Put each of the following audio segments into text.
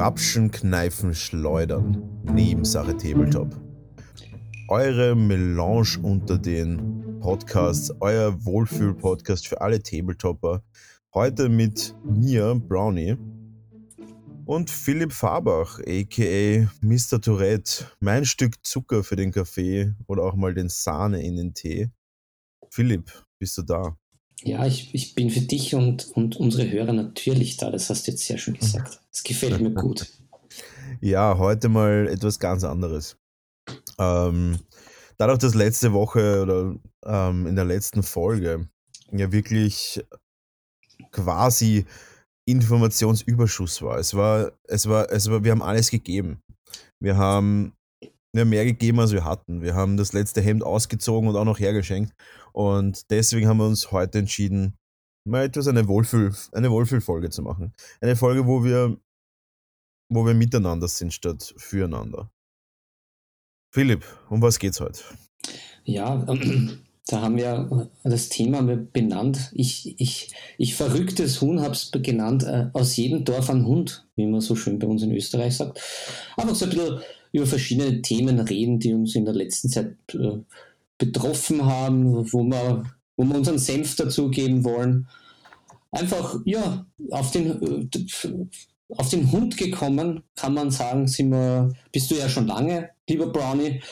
Grapschen, Kneifen, Schleudern. Nebensache Tabletop. Eure Melange unter den Podcasts, euer Wohlfühl-Podcast für alle Tabletopper. Heute mit mir, Brownie, und Philipp Fabach, aka Mr. Tourette. Mein Stück Zucker für den Kaffee oder auch mal den Sahne in den Tee. Philipp, bist du da? Ja, ich, ich bin für dich und, und unsere Hörer natürlich da. Das hast du jetzt sehr schön gesagt. Es gefällt mir gut. Ja, heute mal etwas ganz anderes. Ähm, dadurch, dass letzte Woche oder ähm, in der letzten Folge ja wirklich quasi Informationsüberschuss war. Es war, es war, es war, wir haben alles gegeben. Wir haben, wir haben mehr gegeben, als wir hatten. Wir haben das letzte Hemd ausgezogen und auch noch hergeschenkt. Und deswegen haben wir uns heute entschieden, mal etwas eine Wohlfühl, eine Wohlfühlfolge zu machen. Eine Folge, wo wir, wo wir miteinander sind statt füreinander. Philipp, um was geht's heute? Ja, da haben wir das Thema benannt. Ich, ich, ich verrücktes Huhn habe es genannt, äh, aus jedem Dorf ein Hund, wie man so schön bei uns in Österreich sagt. Einfach so ein bisschen über verschiedene Themen reden, die uns in der letzten Zeit äh, betroffen haben, wo wir, wo wir unseren Senf dazugeben wollen. Einfach, ja, auf den, auf den Hund gekommen, kann man sagen, sind wir, bist du ja schon lange, lieber Brownie.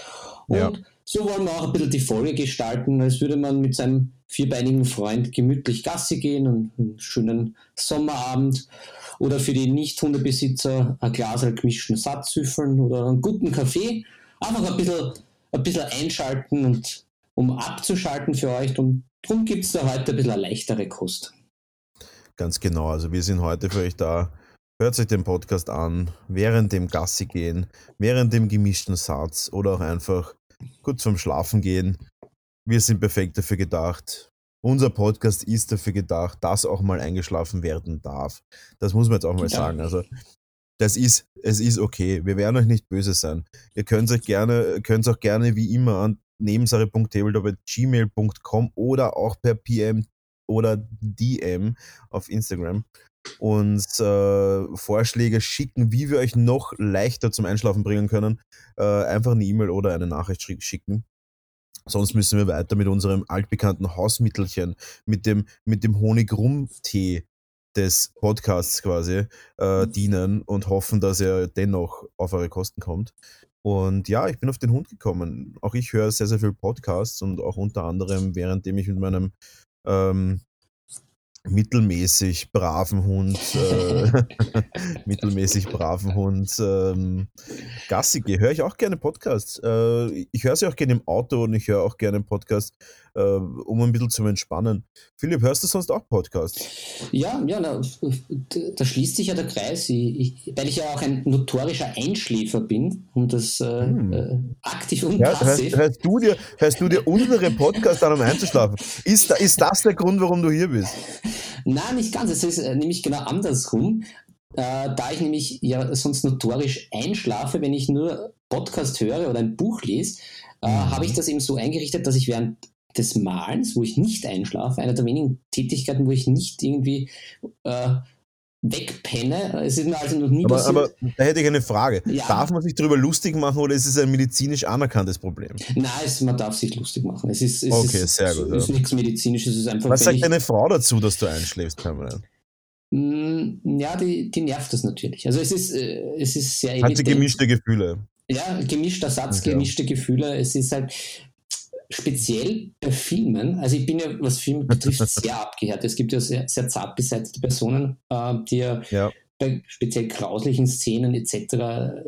Und ja. so wollen wir auch ein bisschen die Folge gestalten, als würde man mit seinem vierbeinigen Freund gemütlich Gassi gehen und einen schönen Sommerabend oder für die Nicht-Hundebesitzer ein Glas gemischten Satz süffeln oder einen guten Kaffee. Einfach ein bisschen ein bisschen einschalten und um abzuschalten für euch. Und darum gibt es da heute ein bisschen eine leichtere Kost. Ganz genau. Also wir sind heute für euch da. Hört euch den Podcast an, während dem Gassi gehen, während dem gemischten Satz oder auch einfach kurz vorm Schlafen gehen. Wir sind perfekt dafür gedacht. Unser Podcast ist dafür gedacht, dass auch mal eingeschlafen werden darf. Das muss man jetzt auch mal genau. sagen. Also das ist, es ist okay. Wir werden euch nicht böse sein. Ihr könnt euch gerne, könnt auch gerne wie immer an nebensache.tabletop.gmail.com oder auch per PM oder DM auf Instagram uns äh, Vorschläge schicken, wie wir euch noch leichter zum Einschlafen bringen können. Äh, einfach eine E-Mail oder eine Nachricht schicken. Sonst müssen wir weiter mit unserem altbekannten Hausmittelchen, mit dem, mit dem Honig-Rum-Tee des Podcasts quasi äh, mhm. dienen und hoffen, dass er dennoch auf eure Kosten kommt. Und ja, ich bin auf den Hund gekommen. Auch ich höre sehr, sehr viel Podcasts und auch unter anderem, währenddem ich mit meinem ähm, mittelmäßig braven Hund, äh, mittelmäßig braven Hund ähm, Gassi gehe. Höre ich auch gerne Podcasts. Äh, ich höre sie auch gerne im Auto und ich höre auch gerne Podcasts, äh, um ein bisschen zu entspannen. Philipp, hörst du sonst auch Podcasts? Ja, ja, da, da schließt sich ja der Kreis, ich, ich, weil ich ja auch ein notorischer Einschläfer bin und das äh, hm. Äh, aktiv und ja, passiv. Hörst, hörst, du dir, hörst du dir unsere Podcasts an, um einzuschlafen? Ist, ist das der Grund, warum du hier bist? Nein, nicht ganz. Es ist äh, nämlich genau andersrum. Äh, da ich nämlich ja sonst notorisch einschlafe, wenn ich nur Podcast höre oder ein Buch lese, äh, mhm. habe ich das eben so eingerichtet, dass ich während des Malens, wo ich nicht einschlafe, einer der wenigen Tätigkeiten, wo ich nicht irgendwie äh, wegpenne. Es ist mir also noch nie aber, passiert. Aber da hätte ich eine Frage. Ja. Darf man sich darüber lustig machen oder ist es ein medizinisch anerkanntes Problem? Nein, es, man darf sich lustig machen. Es ist, es okay, ist, sehr gut. Es ist ja. nichts medizinisches. Es ist einfach, Was sagt deine Frau dazu, dass du einschläfst permanent? Mm, ja, die, die nervt das natürlich. Also es ist, äh, es ist sehr Hat sie gemischte Gefühle? Ja, gemischter Satz, okay. gemischte Gefühle. Es ist halt, speziell bei Filmen, also ich bin ja, was Filme betrifft, sehr abgehärtet. Es gibt ja sehr, sehr zart beseitete Personen, äh, die ja, ja, bei speziell grauslichen Szenen etc.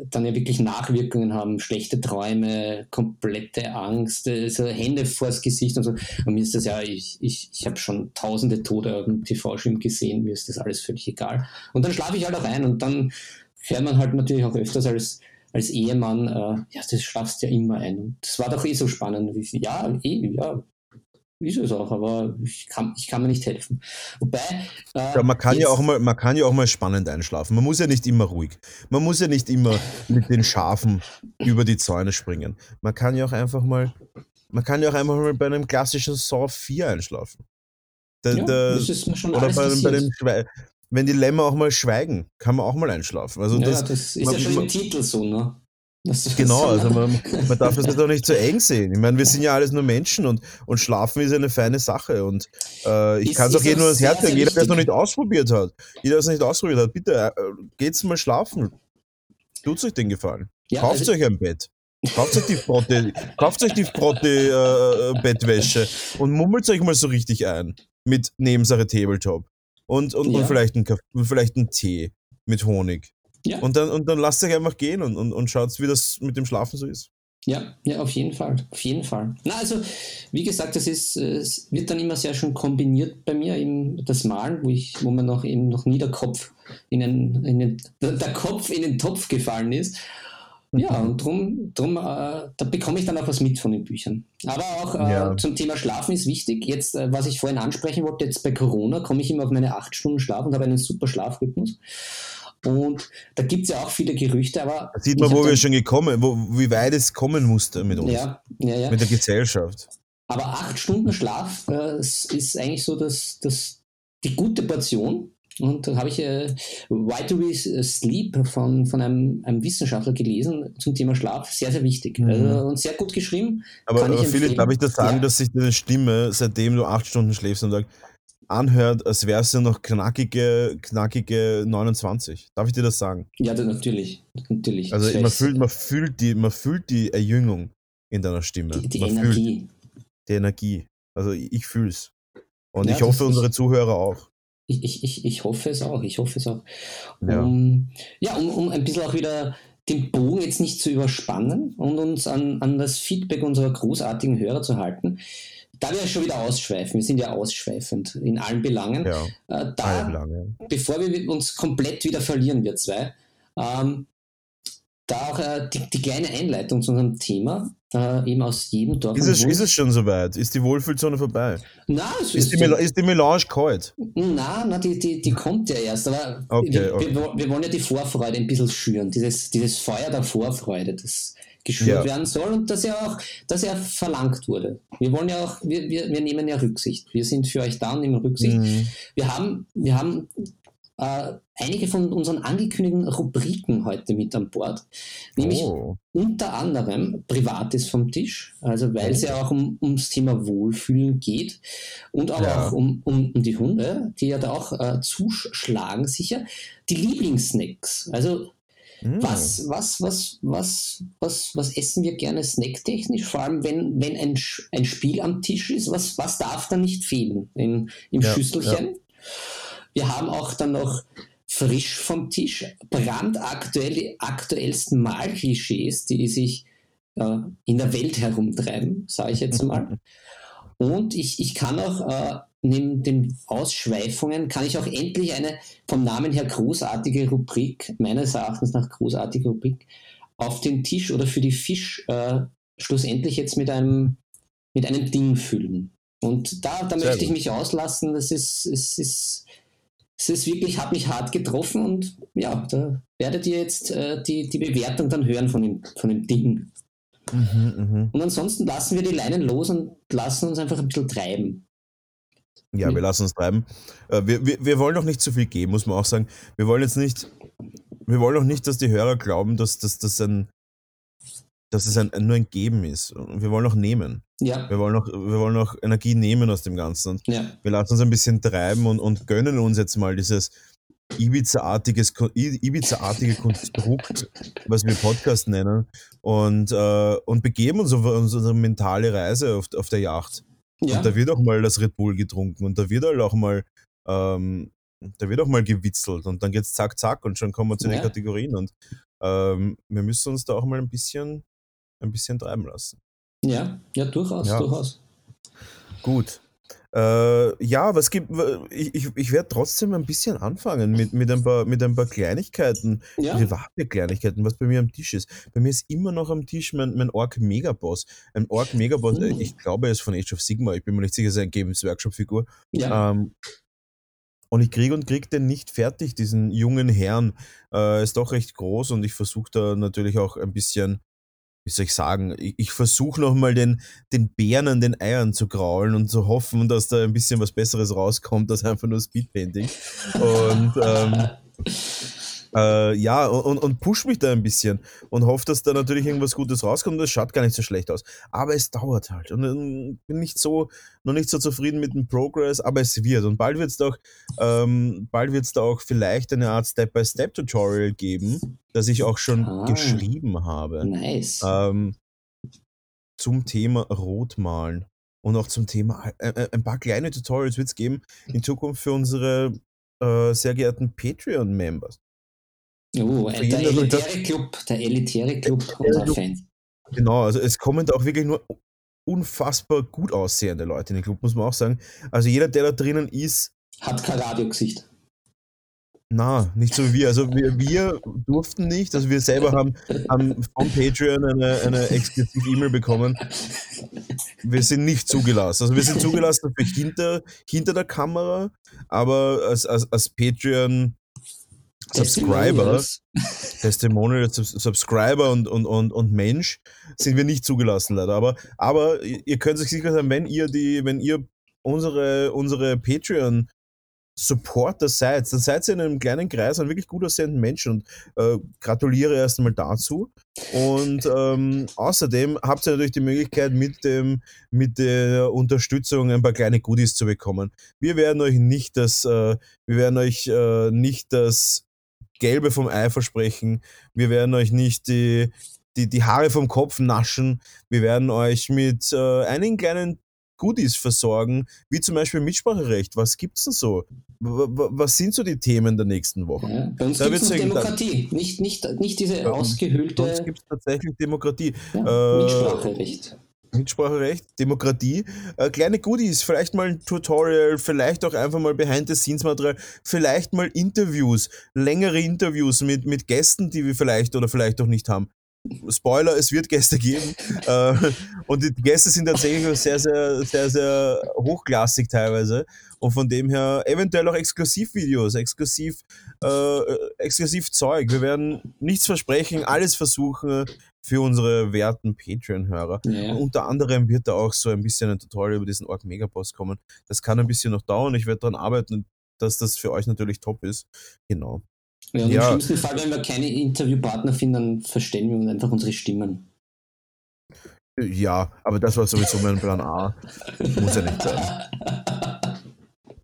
dann ja wirklich Nachwirkungen haben, schlechte Träume, komplette Angst, also Hände vors Gesicht und so. Und mir ist das ja, ich, ich, ich habe schon tausende Tode auf dem TV-Schirm gesehen, mir ist das alles völlig egal. Und dann schlafe ich halt auch ein und dann fährt man halt natürlich auch öfters als als Ehemann, äh, ja, das schlafst ja immer ein. Und das war doch eh so spannend. Ja, eh, ja, ist es auch, aber ich kann, ich kann mir nicht helfen. Wobei. Äh, ja, man, kann ja auch mal, man kann ja auch mal spannend einschlafen. Man muss ja nicht immer ruhig. Man muss ja nicht immer mit den Schafen über die Zäune springen. Man kann ja auch einfach mal, man kann ja auch einfach mal bei einem klassischen Saw 4 einschlafen. Der, Ja, der, das ist mir schon oder alles bei, bei dem wenn die Lämmer auch mal schweigen, kann man auch mal einschlafen. Also ja, das, das, ist man- ja schon man- im Titel so, ne? Das, Genau, also man, man darf das jetzt auch nicht so eng sehen. Ich meine, wir sind ja alles nur Menschen und, und Schlafen ist eine feine Sache. Und äh, ich kann es auch jedem ans Herz legen. Jeder, der es noch nicht ausprobiert hat, jeder, der es nicht ausprobiert hat, bitte äh, geht's mal schlafen. Tut's euch den Gefallen. Ja, Kauft also- euch ein Bett. Kauft euch die Frotte, kauft euch die Frotte äh, äh, Bettwäsche und mummelt euch mal so richtig ein mit Nebensache Tabletop. Und, und, Ja. und vielleicht ein Kaffee, und vielleicht ein Tee mit Honig. Ja. Und dann, und dann lasst euch einfach gehen und, und, und schaut, wie das mit dem Schlafen so ist. Ja, ja, auf jeden Fall. Auf jeden Fall. Na, also, wie gesagt, das ist, es wird dann immer sehr schön kombiniert bei mir, eben das Malen, wo ich, wo man noch eben noch nie der Kopf in den, in den der Kopf in den Topf gefallen ist. Ja, und drum, drum äh, da bekomme ich dann auch was mit von den Büchern. Aber auch äh, Ja. zum Thema Schlafen ist wichtig. Jetzt, äh, was ich vorhin ansprechen wollte, jetzt bei Corona komme ich immer auf meine acht Stunden Schlaf und habe einen super Schlafrhythmus. Und da gibt es ja auch viele Gerüchte, aber. Da sieht man, wo wir schon gekommen, wo, wie weit es kommen musste mit uns, Ja, ja, ja. mit der Gesellschaft. Aber acht Stunden Schlaf äh, es ist eigentlich so das, das, die gute Portion. Und da habe ich äh, Why Do We Sleep von, von einem, einem Wissenschaftler gelesen zum Thema Schlaf. Sehr, sehr wichtig. Mhm. Also, und sehr gut geschrieben. Aber, Kann ich aber Philipp, darf ich das sagen, Ja. dass sich deine Stimme, seitdem du acht Stunden schläfst am Tag, anhört, als wärst du noch knackige, knackige 29? Darf ich dir das sagen? Ja, das natürlich. natürlich. Also Das man fühlt, man, fühlt die, man fühlt die Erjüngung in deiner Stimme. die, die man fühlt Energie. die Energie. Also ich, ich fühle es. Und Ja, ich hoffe, unsere Zuhörer auch. Ich, ich, ich, ich hoffe es auch. Ich hoffe es auch. Ja. Um, ja, um, um ein bisschen auch wieder den Bogen jetzt nicht zu überspannen und uns an, an das Feedback unserer großartigen Hörer zu halten. Da wir ja schon wieder ausschweifen, wir sind ja ausschweifend in allen Belangen. Ja, Äh, da, Belange. bevor wir uns komplett wieder verlieren, wir zwei, ähm, da auch äh, die, die kleine Einleitung zu unserem Thema, äh, eben aus jedem Dorf. Ist es, ist es schon soweit? Ist die Wohlfühlzone vorbei? Na, es Ist die, Mel ist die Melange kalt? Na, na die, die, die kommt ja erst. Aber Okay, wir, okay. Wir, wir wollen ja die Vorfreude ein bisschen schüren. Dieses, dieses Feuer der Vorfreude, das geschürt Ja. werden soll und das ja auch das ja verlangt wurde. Wir wollen ja auch, wir, wir, wir nehmen ja Rücksicht. Wir sind für euch da und nehmen Rücksicht. Mhm. Wir haben, wir haben äh, einige von unseren angekündigten Rubriken heute mit an Bord. Nämlich Oh. unter anderem Privates vom Tisch, also weil es ja auch um, ums Thema Wohlfühlen geht und aber Ja. auch um, um, um die Hunde, die ja da auch äh, zuschlagen sicher. Die Lieblingssnacks, also Mhm. was, was, was, was, was, was essen wir gerne snacktechnisch, vor allem wenn, wenn ein, ein Spiel am Tisch ist, was, was darf da nicht fehlen in, im Ja, Schüsselchen? Wir haben auch dann noch frisch vom Tisch, brandaktuell die aktuellsten Malklischees, die sich äh, in der Welt herumtreiben, sage ich jetzt mal. Und ich, ich kann auch äh, neben den Ausschweifungen, kann ich auch endlich eine vom Namen her großartige Rubrik, meines Erachtens nach großartige Rubrik, auf den Tisch oder für die Fisch äh, schlussendlich jetzt mit einem, mit einem Ding füllen. Und da, da möchte ich mich auslassen. Das ist, es ist, es ist wirklich, hat mich hart getroffen und ja, da werdet ihr jetzt äh, die, die Bewertung dann hören von dem, von dem Ding. Mhm, mhm. Und ansonsten lassen wir die Leinen los und lassen uns einfach ein bisschen treiben. Ja, Mhm. wir lassen uns treiben. Äh, Wir, wir, wir wollen auch nicht zu viel geben, muss man auch sagen. Wir wollen jetzt nicht, wir wollen auch nicht, dass die Hörer glauben, dass, dass, ein, dass es ein, nur ein Geben ist. Und Wir wollen auch nehmen. Ja, Wir wollen auch, wir wollen auch Energie nehmen aus dem Ganzen. Und ja, wir lassen uns ein bisschen treiben und, und gönnen uns jetzt mal dieses Ibiza-artiges, Ibiza-artige Konstrukt, was wir Podcast nennen, und, äh, und begeben uns auf unsere mentale Reise auf, auf der Yacht. ja. Und da wird auch mal das Red Bull getrunken und da wird halt auch mal, ähm, da wird auch mal gewitzelt und dann geht's zack, zack und schon kommen wir zu den. Kategorien und ähm, wir müssen uns da auch mal ein bisschen, ein bisschen treiben lassen. Ja, ja, durchaus, Ja. durchaus. Gut. Äh, ja, was gibt, ich, ich, ich werde trotzdem ein bisschen anfangen mit, mit, ein paar, mit ein paar Kleinigkeiten, Ja, private Kleinigkeiten, was bei mir am Tisch ist. Bei mir ist immer noch am Tisch mein, mein Orc Megaboss. Ein Orc Megaboss, Mhm. ich glaube, er ist von Age of Sigma, ich bin mir nicht sicher, es ist eine Games Workshop-Figur. ja, Ähm, und ich kriege und kriege den nicht fertig, diesen jungen Herrn. Äh, ist doch recht groß und ich versuche da natürlich auch ein bisschen wie soll ich sagen, ich, ich versuche nochmal den, den Bären an den Eiern zu kraulen und zu hoffen, dass da ein bisschen was Besseres rauskommt als einfach nur Speedpainting. Und ähm, äh, ja, und, und push mich da ein bisschen und hoffe, dass da natürlich irgendwas Gutes rauskommt. Das schaut gar nicht so schlecht aus. Aber es dauert halt. Und ähm, bin nicht so, noch nicht so zufrieden mit dem Progress, aber es wird. Und bald wird es doch, ähm, bald wird es da auch vielleicht eine Art Step-by-Step-Tutorial geben, das ich auch schon ah, geschrieben habe. Nice. Ähm, zum Thema Rotmalen. Und auch zum Thema, äh, äh ein paar kleine Tutorials wird es geben in Zukunft für unsere äh, sehr geehrten Patreon-Members. Oh, der elitäre Club, der elitäre Club unserer Fans. Genau, also es kommen da auch wirklich nur unfassbar gut aussehende Leute in den Club, muss man auch sagen. Also jeder, der da drinnen ist. Hat kein Radiogesicht. Na, nicht so wie wir. Also wir, wir durften nicht, also wir selber haben, haben vom Patreon eine, eine exklusive E-Mail bekommen. Wir sind nicht zugelassen. Also wir sind zugelassen für hinter, hinter der Kamera, aber als, als, als Patreon Subscriber, Testimonial, Subscriber und, und, und, und Mensch sind wir nicht zugelassen leider. Aber, aber ihr könnt euch sicher sein, wenn ihr die, wenn ihr unsere, unsere Patreon Supporter seid, dann seid ihr in einem kleinen Kreis an wirklich gut aussehenden Menschen und äh, gratuliere erst einmal dazu. Und ähm, außerdem habt ihr natürlich die Möglichkeit, mit, dem, mit der Unterstützung ein paar kleine Goodies zu bekommen. Wir werden euch nicht das, äh, wir werden euch äh, nicht das Gelbe vom Ei versprechen. Wir werden euch nicht die, die, die Haare vom Kopf naschen. Wir werden euch mit äh, einigen kleinen Goodies versorgen, wie zum Beispiel Mitspracherecht. Was gibt's denn so? Was sind so die Themen der nächsten Woche? Ja, bei uns gibt es Demokratie, nicht, nicht, nicht diese ausgehöhlte. Bei uns gibt es tatsächlich Demokratie. Ja, äh, Mitspracherecht. Mitspracherecht, Demokratie, äh, kleine Goodies, vielleicht mal ein Tutorial, vielleicht auch einfach mal Behind-the-Scenes-Material, vielleicht mal Interviews, längere Interviews mit, mit Gästen, die wir vielleicht oder vielleicht auch nicht haben. Spoiler, es wird Gäste geben. äh, und die Gäste sind tatsächlich sehr, sehr, sehr, sehr hochklassig teilweise. Und von dem her eventuell auch Exklusivvideos, exklusiv, äh, exklusiv Zeug. Wir werden nichts versprechen, alles versuchen für unsere werten Patreon-Hörer. Ja. Unter anderem wird da auch so ein bisschen ein Tutorial über diesen Org Megaboss kommen. Das kann ein bisschen noch dauern. Ich werde daran arbeiten, dass das für euch natürlich top ist. Genau. Ja, und ja. im schlimmsten Fall, wenn wir keine Interviewpartner finden, dann verstellen wir uns einfach unsere Stimmen. Ja, aber das war sowieso mein Plan A. Muss ja nicht sein.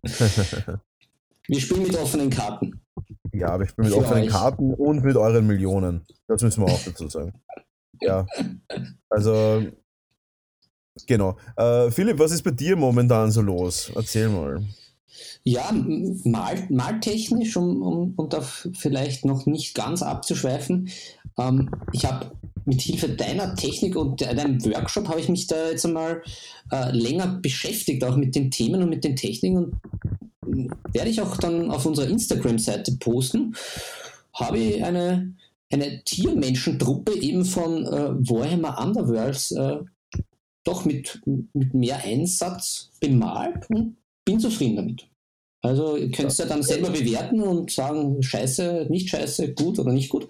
wir spielen mit offenen Karten. Ja, wir spielen mit Für offenen euch. Karten und mit euren Millionen. Das müssen wir auch dazu sagen. Ja. Also, genau. Äh, Philipp, was ist bei dir momentan so los? Erzähl mal. Ja, mal, maltechnisch, um, um, um da vielleicht noch nicht ganz abzuschweifen. Ähm, ich habe mit Hilfe deiner Technik und deinem Workshop habe ich mich da jetzt einmal äh, länger beschäftigt, auch mit den Themen und mit den Techniken und werde ich auch dann auf unserer Instagram-Seite posten. Habe ich eine, eine Tiermenschentruppe eben von äh, Warhammer Underworlds äh, doch mit, mit mehr Einsatz bemalt und bin zufrieden damit. Also ihr könnt es ja dann selber bewerten und sagen, scheiße, nicht scheiße, gut oder nicht gut.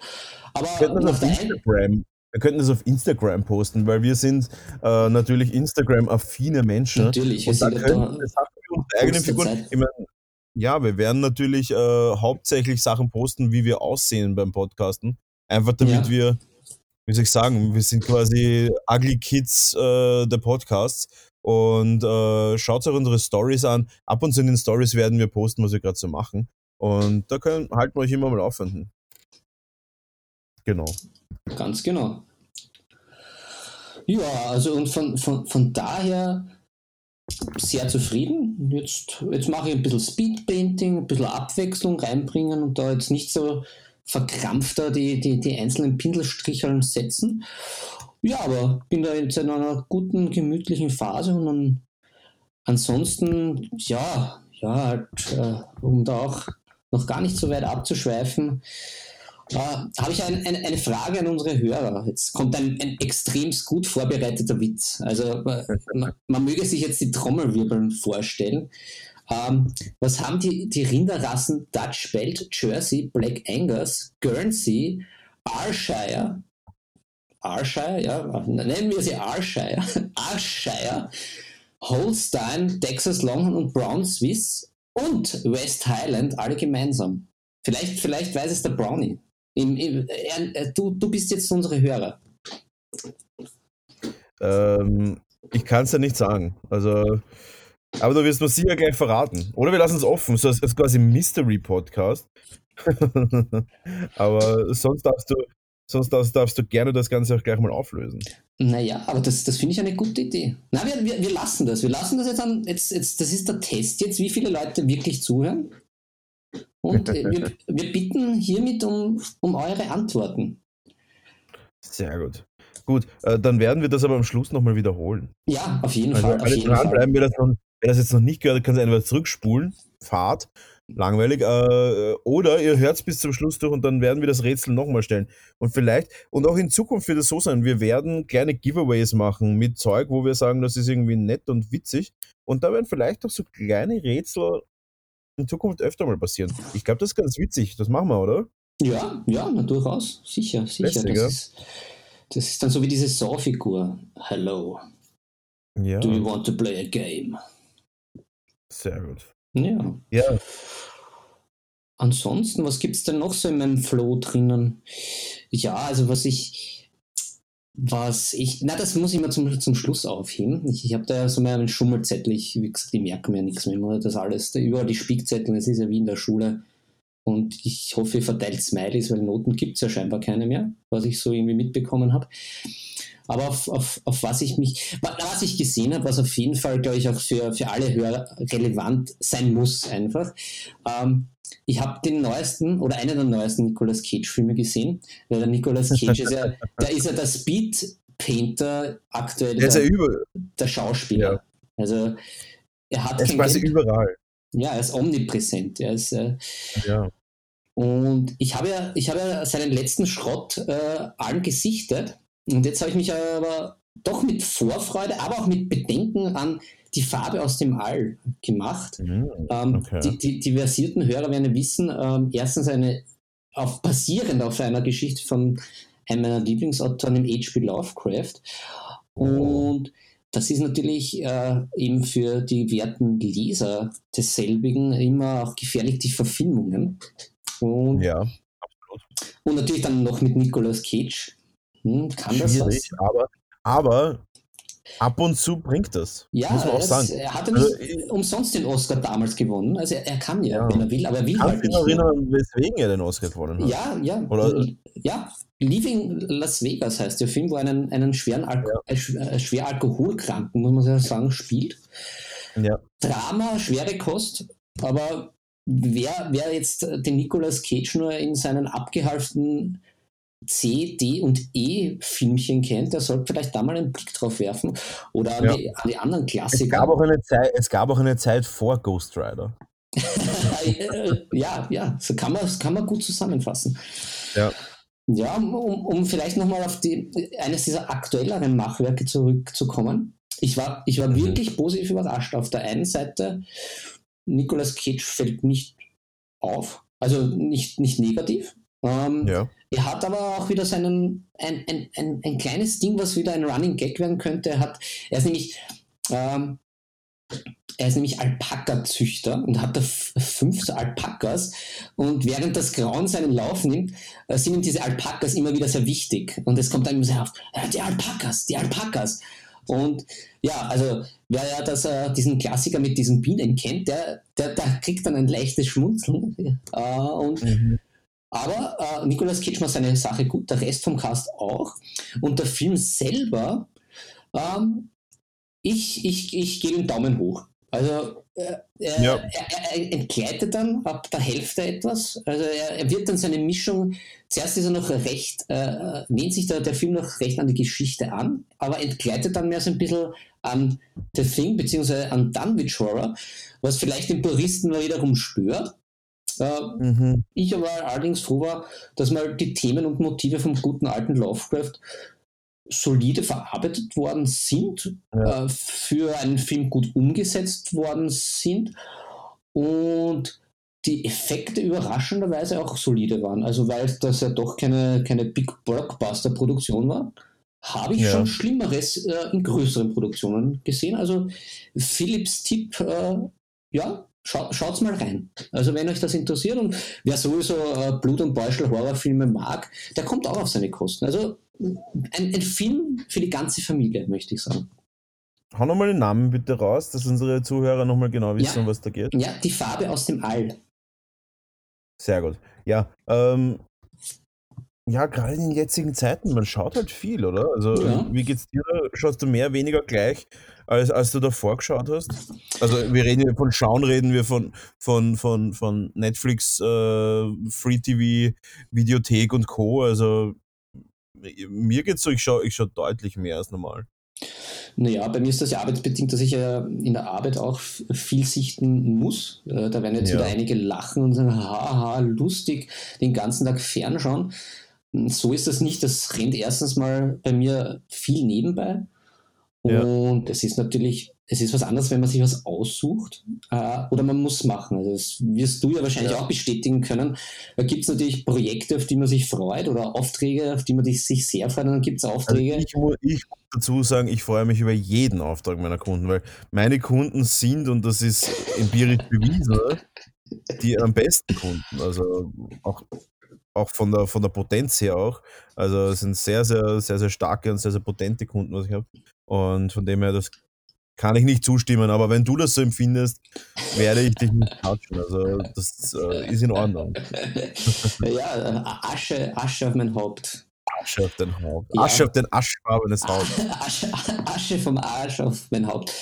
Aber wir könnten, das auf Instagram, wir könnten das auf Instagram posten, weil wir sind äh, natürlich Instagram-affine Menschen. Natürlich, und da können, das haben wir unsere eigenen Figuren. Ich mein, ja, wir werden natürlich äh, hauptsächlich Sachen posten, wie wir aussehen beim Podcasten. Einfach damit ja. wir, wie soll ich sagen, wir sind quasi Ugly Kids äh, der Podcasts und äh, schaut euch unsere Stories an. Ab und zu in den Stories werden wir posten, was wir gerade so machen. Und da können, halten wir euch immer mal laufenden. Genau. Ganz genau. Ja, also und von, von, von daher sehr zufrieden. Jetzt, jetzt mache ich ein bisschen Speedpainting, ein bisschen Abwechslung reinbringen und da jetzt nicht so verkrampfter die, die, die einzelnen Pinselstricheln setzen. Ja, aber bin da jetzt in einer guten, gemütlichen Phase und dann ansonsten, ja, ja, halt, äh, um da auch noch gar nicht so weit abzuschweifen, äh, habe ich ein, ein, eine Frage an unsere Hörer. Jetzt kommt ein, ein extremst gut vorbereiteter Witz. Also äh, man, man, möge sich jetzt die Trommelwirbeln vorstellen. Ähm, was haben die, die Rinderrassen Dutch Belt, Jersey, Black Angus, Guernsey, Ayrshire Arshire, ja, nennen wir sie Arshire, Arshire, Holstein, Texas Longhorn und Brown Swiss und West Highland alle gemeinsam. Vielleicht, vielleicht weiß es der Brownie. Im, im, er, du, du bist jetzt unsere Hörer. Ähm, ich kann es ja nicht sagen. Also, aber du wirst mir sicher gleich verraten. Oder wir lassen es offen, so als, als quasi Mystery-Podcast. aber sonst darfst du, sonst darfst, darfst, du gerne das Ganze auch gleich mal auflösen. Naja, aber das, das finde ich eine gute Idee. Na, wir, wir, wir lassen das. Wir lassen das jetzt an. Jetzt, jetzt, das ist der Test jetzt, wie viele Leute wirklich zuhören. Und äh, wir, wir bitten hiermit um, um eure Antworten. Sehr gut. Gut, äh, dann werden wir das aber am Schluss nochmal wiederholen. Ja, auf jeden also Fall. Alle dranbleiben, wer das, noch, wer das jetzt noch nicht gehört hat, kann es entweder zurückspulen, Fahrt, langweilig, äh, oder ihr hört es bis zum Schluss durch und dann werden wir das Rätsel nochmal stellen. Und vielleicht, und auch in Zukunft wird es so sein, wir werden kleine Giveaways machen mit Zeug, wo wir sagen, das ist irgendwie nett und witzig. Und da werden vielleicht auch so kleine Rätsel in Zukunft öfter mal passieren. Ich glaube, das ist ganz witzig. Das machen wir, oder? Ja, ja, na, durchaus. Sicher, sicher. Lässig, das, ist, das ist dann so wie diese Saw-Figur. Hello. Ja. Do you want to play a game? Sehr gut. Ja. Ja. Ansonsten, was gibt es denn noch so in meinem Flow drinnen? Ja, also was ich, was ich, na, das muss ich mal zum, zum Schluss aufheben. Ich, ich habe da ja so meinen Schummelzettel, ich, wie gesagt, die merken mir nichts mehr, immer das alles, da überall die Spickzettel, es ist ja wie in der Schule. Und ich hoffe, ihr verteilt Smileys, weil Noten gibt es ja scheinbar keine mehr, was ich so irgendwie mitbekommen habe. Aber auf, auf, auf was ich mich, was ich gesehen habe, was auf jeden Fall, glaube ich, auch für, für alle Hörer relevant sein muss, einfach. Ähm, ich habe den neuesten oder einen der neuesten Nicolas Cage-Filme gesehen, weil der Nicolas Cage ist ja, der ist ja der Speed Painter aktuell. Der, ist ja der Schauspieler. Ja. Also er hat. Er ist quasi Geld. überall. Ja, er ist omnipräsent. Er ist, äh, ja. Und ich habe ja, ich habe ja seinen letzten Schrott äh, allen gesichtet. Und jetzt habe ich mich aber doch mit Vorfreude, aber auch mit Bedenken an die Farbe aus dem All gemacht. Mhm, okay. die, die, die, versierten Hörer werden wissen, ähm, erstens eine auf, basierend auf einer Geschichte von einem meiner Lieblingsautoren im H.P. Lovecraft. Und das ist natürlich äh, eben für die werten Leser desselbigen immer auch gefährlich, die Verfilmungen. Und, ja, absolut. Und natürlich dann noch mit Nicolas Cage. Hm, kann das Schwierig, was? aber, aber Ab und zu bringt das. Ja, muss man auch sagen. er hat ja nicht also, umsonst den Oscar damals gewonnen. Also er, er kann ja, ja, wenn er will, aber er will Kannst halt nicht. Ich erinnern, weswegen er den Oscar gewonnen hat. Ja, ja. Oder? Ja, Leaving Las Vegas heißt der Film, wo er einen, einen schweren Alko ja. äh, schwer Alkoholkranken, muss man sagen, spielt. Ja. Drama, schwere Kost, aber wer, wer jetzt den Nicolas Cage nur in seinen abgehalften C, D und E-Filmchen kennt, der sollte vielleicht da mal einen Blick drauf werfen. Oder an, ja. die, an die, anderen Klassiker. Es gab, auch eine Zeit, es gab auch eine Zeit vor Ghost Rider. ja, ja, so kann man, kann man gut zusammenfassen. Ja. Ja, um, um vielleicht nochmal auf die, eines dieser aktuelleren Machwerke zurückzukommen. Ich war, ich war mhm. wirklich positiv überrascht. Auf der einen Seite, Nicolas Cage fällt nicht auf, also nicht, nicht negativ. Ähm, ja. Er hat aber auch wieder seinen, ein, ein, ein, ein kleines Ding, was wieder ein Running Gag werden könnte. Er, hat, er ist nämlich, ähm, nämlich Alpaka-Züchter und hat da fünf Alpakas. Und während das Grauen seinen Lauf nimmt, äh, sind ihm diese Alpakas immer wieder sehr wichtig. Und es kommt dann immer sehr auf, die Alpakas, die Alpakas. Und ja, also wer ja das, äh, diesen Klassiker mit diesen Bienen kennt, der, der, der kriegt dann ein leichtes Schmunzeln. Äh, und mhm. Aber äh, Nicolas Cage macht seine Sache gut, der Rest vom Cast auch. Und der Film selber, ähm, ich, ich, ich gebe den Daumen hoch. Also äh, er, ja. er, er, entgleitet dann ab der Hälfte etwas. Also er, er, wird dann seine Mischung, zuerst ist er noch recht, äh, lehnt sich der, der Film noch recht an die Geschichte an, aber entgleitet dann mehr so ein bisschen an The Thing, beziehungsweise an Dunwich Horror, was vielleicht den Puristen mal wiederum stört. Äh, mhm. Ich aber allerdings froh war, dass mal die Themen und Motive vom guten alten Lovecraft solide verarbeitet worden sind, ja. äh, für einen Film gut umgesetzt worden sind und die Effekte überraschenderweise auch solide waren. Also weil das ja doch keine, keine Big Blockbuster-Produktion war, habe ich ja. schon Schlimmeres in größeren Produktionen gesehen. Philips äh, in größeren Produktionen gesehen. Also Philips Tipp, äh, ja, Schau, schaut's mal rein. Also wenn euch das interessiert und wer sowieso äh, Blut- und Beuschel-Horrorfilme mag, der kommt auch auf seine Kosten. Also ein, ein Film für die ganze Familie, möchte ich sagen. Hau nochmal den Namen bitte raus, dass unsere Zuhörer nochmal genau wissen, ja. was da geht. Ja, die Farbe aus dem All. Sehr gut. Ja, ähm, ja, gerade in den jetzigen Zeiten, man schaut halt viel, oder? Also, ja. wie geht's dir? Schaust du mehr, weniger gleich, als, als du davor geschaut hast? Also, wir reden hier von Schauen, reden wir von, von, von, von Netflix, äh, Free TV, Videothek und Co. Also, mir geht's so, ich schaue ich schau deutlich mehr als normal. Naja, bei mir ist das ja arbeitsbedingt, dass ich ja in der Arbeit auch viel sichten muss. Äh, da werden jetzt ja. wieder einige lachen und sagen, haha, lustig, den ganzen Tag fernschauen. So ist das nicht. Das rennt erstens mal bei mir viel nebenbei. Und es ist natürlich, es ist was anderes, wenn man sich was aussucht äh, oder man muss machen. Also das wirst du ja wahrscheinlich ja. auch bestätigen können. Da gibt es natürlich Projekte, auf die man sich freut oder Aufträge, auf die man sich sehr freut. Und dann gibt es Aufträge. Also ich, muss, ich muss dazu sagen, ich freue mich über jeden Auftrag meiner Kunden, weil meine Kunden sind, und das ist empirisch bewiesen, die am besten Kunden. Also auch auch von der, von der Potenz her auch. Also es sind sehr, sehr, sehr, sehr starke und sehr, sehr potente Kunden, was ich habe. Und von dem her, das kann ich nicht zustimmen. Aber wenn du das so empfindest, werde ich dich nicht touchen. Also das äh, ist in Ordnung. ja, Asche, Asche auf mein Haupt. Asche auf dein Haupt. Ja. Asche auf den aschfarbenes Haupt. Asche, Asche, vom Arsch auf mein Haupt.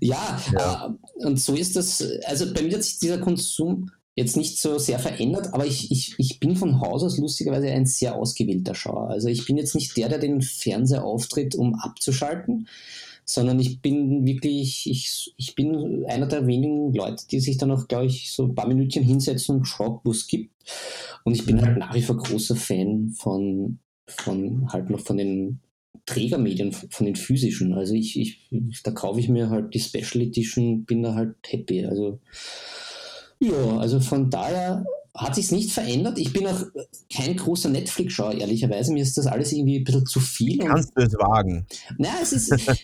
Ja, ja. Äh, und so ist das. Also bei mir hat sich dieser Konsum jetzt nicht so sehr verändert, aber ich, ich, ich bin von Haus aus lustigerweise ein sehr ausgewählter Schauer. Also ich bin jetzt nicht der, der den Fernseher auftritt, um abzuschalten, sondern ich bin wirklich, ich, ich bin einer der wenigen Leute, die sich dann auch, glaube ich, so ein paar Minütchen hinsetzen und schauen, wo es gibt. Und ich bin halt nach wie vor großer Fan von, von halt noch von den Trägermedien, von den physischen. Also ich, ich, da kaufe ich mir halt die Special Edition, bin da halt happy. Also ja, also von daher hat sich nicht verändert. Ich bin auch kein großer Netflix-Schauer, ehrlicherweise. Mir ist das alles irgendwie ein bisschen zu viel. Kannst du es wagen? Naja, es ist äh,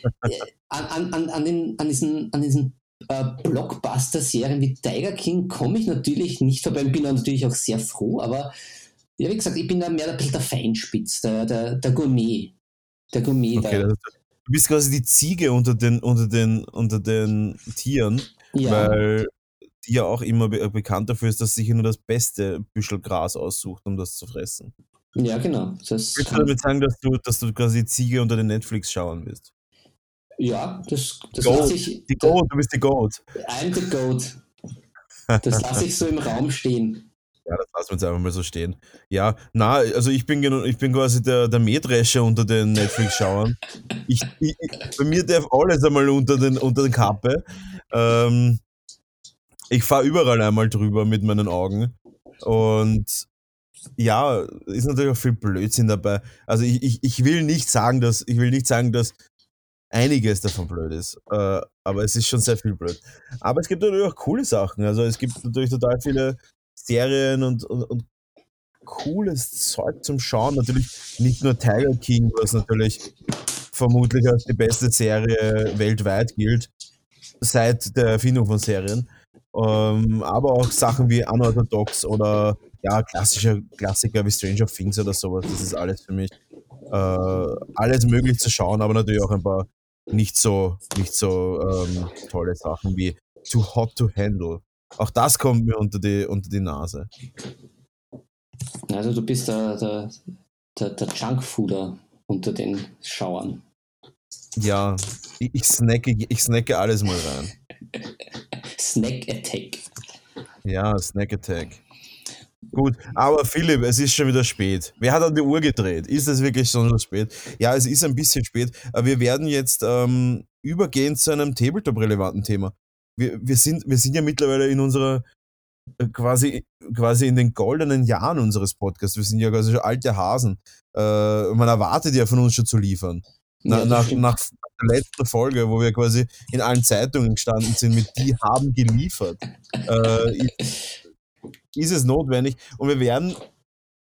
an, an, an, den, an diesen, an diesen äh, Blockbuster-Serien wie Tiger King komme ich natürlich nicht vorbei und bin natürlich auch sehr froh, aber ja, wie gesagt, ich bin da mehr ein bisschen der Feinspitz, der, der, der Gourmet. Der Gourmet. Okay, der, du bist quasi die Ziege unter den, unter den, unter den Tieren, ja. weil die ja auch immer be bekannt dafür ist, dass sich nur das beste Büschel Gras aussucht, um das zu fressen. Ja, genau. Das Willst du damit sagen, dass du, dass du quasi Ziege unter den Netflix schauen wirst? Ja, das, das lasse ich. Die Goat, du bist die Goat. I'm the Goat. Das lasse ich so im Raum stehen. Ja, das lassen wir jetzt einfach mal so stehen. Ja, na, also ich bin, ich bin quasi der, der Mähdrescher unter den Netflix-Schauern. Ich, ich, bei mir darf alles einmal unter den, unter den Kappe. Ähm, ich fahre überall einmal drüber mit meinen Augen. Und ja, ist natürlich auch viel Blödsinn dabei. Also ich, ich, ich will nicht sagen, dass, ich will nicht sagen, dass einiges davon blöd ist. Äh, aber es ist schon sehr viel blöd. Aber es gibt natürlich auch coole Sachen. Also es gibt natürlich total viele Serien und, und, und cooles Zeug zum Schauen. Natürlich nicht nur Tiger King, was natürlich vermutlich als die beste Serie weltweit gilt, seit der Erfindung von Serien. Ähm, aber auch Sachen wie Unorthodox oder ja, klassische Klassiker wie Stranger Things oder sowas. Das ist alles für mich äh, alles möglich zu schauen, aber natürlich auch ein paar nicht so, nicht so ähm, tolle Sachen wie Too Hot to Handle. Auch das kommt mir unter die, unter die Nase. Also du bist der, der, der, der Junkfooder unter den Schauern. Ja, ich, ich, snacke, ich snacke alles mal rein. Snack Attack. Ja, Snack Attack. Gut, aber Philipp, es ist schon wieder spät. Wer hat an die Uhr gedreht? Ist es wirklich schon so spät? Ja, es ist ein bisschen spät. Aber wir werden jetzt ähm, übergehen zu einem Tabletop-relevanten Thema. Wir, wir, sind, wir sind ja mittlerweile in unserer äh, quasi, quasi in den goldenen Jahren unseres Podcasts. Wir sind ja quasi schon alte Hasen. Äh, man erwartet ja von uns schon zu liefern. Na, nach, nach der letzten Folge, wo wir quasi in allen Zeitungen gestanden sind mit die haben geliefert, äh, ist es notwendig. Und wir werden,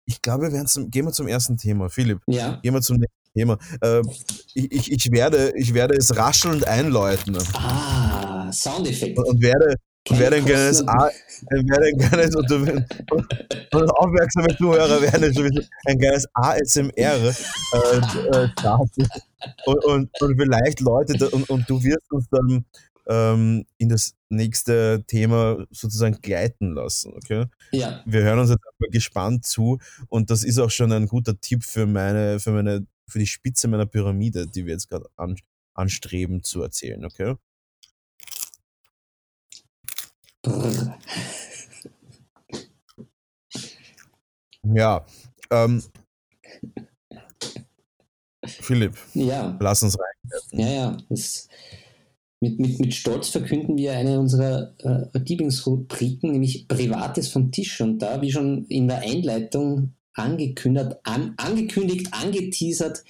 ich glaube, wir werden zum, gehen wir zum ersten Thema. Philipp, ja. gehen wir zum nächsten Thema. Äh, ich, ich, werde, ich werde es raschelnd einläuten. Ah, Soundeffekt. Und werde, kleines, A, werde ein kleines und, und aufmerksame Zuhörer werden ein kleines ASMR äh, äh, starten. Und, und, und, vielleicht Leute, und, und du wirst uns dann ähm, in das nächste Thema sozusagen gleiten lassen. Okay? Ja. Wir hören uns jetzt einfach gespannt zu und das ist auch schon ein guter Tipp für meine, für meine, für die Spitze meiner Pyramide, die wir jetzt gerade an, anstreben zu erzählen. Okay? Ja. Ähm, Philipp, ja. lass uns rein. Ja, ja. Das, mit, mit, mit Stolz verkünden wir eine unserer äh, Lieblingsrubriken, nämlich Privates vom Tisch. Und da, wie schon in der Einleitung angekündigt, an, angekündigt, angeteasert,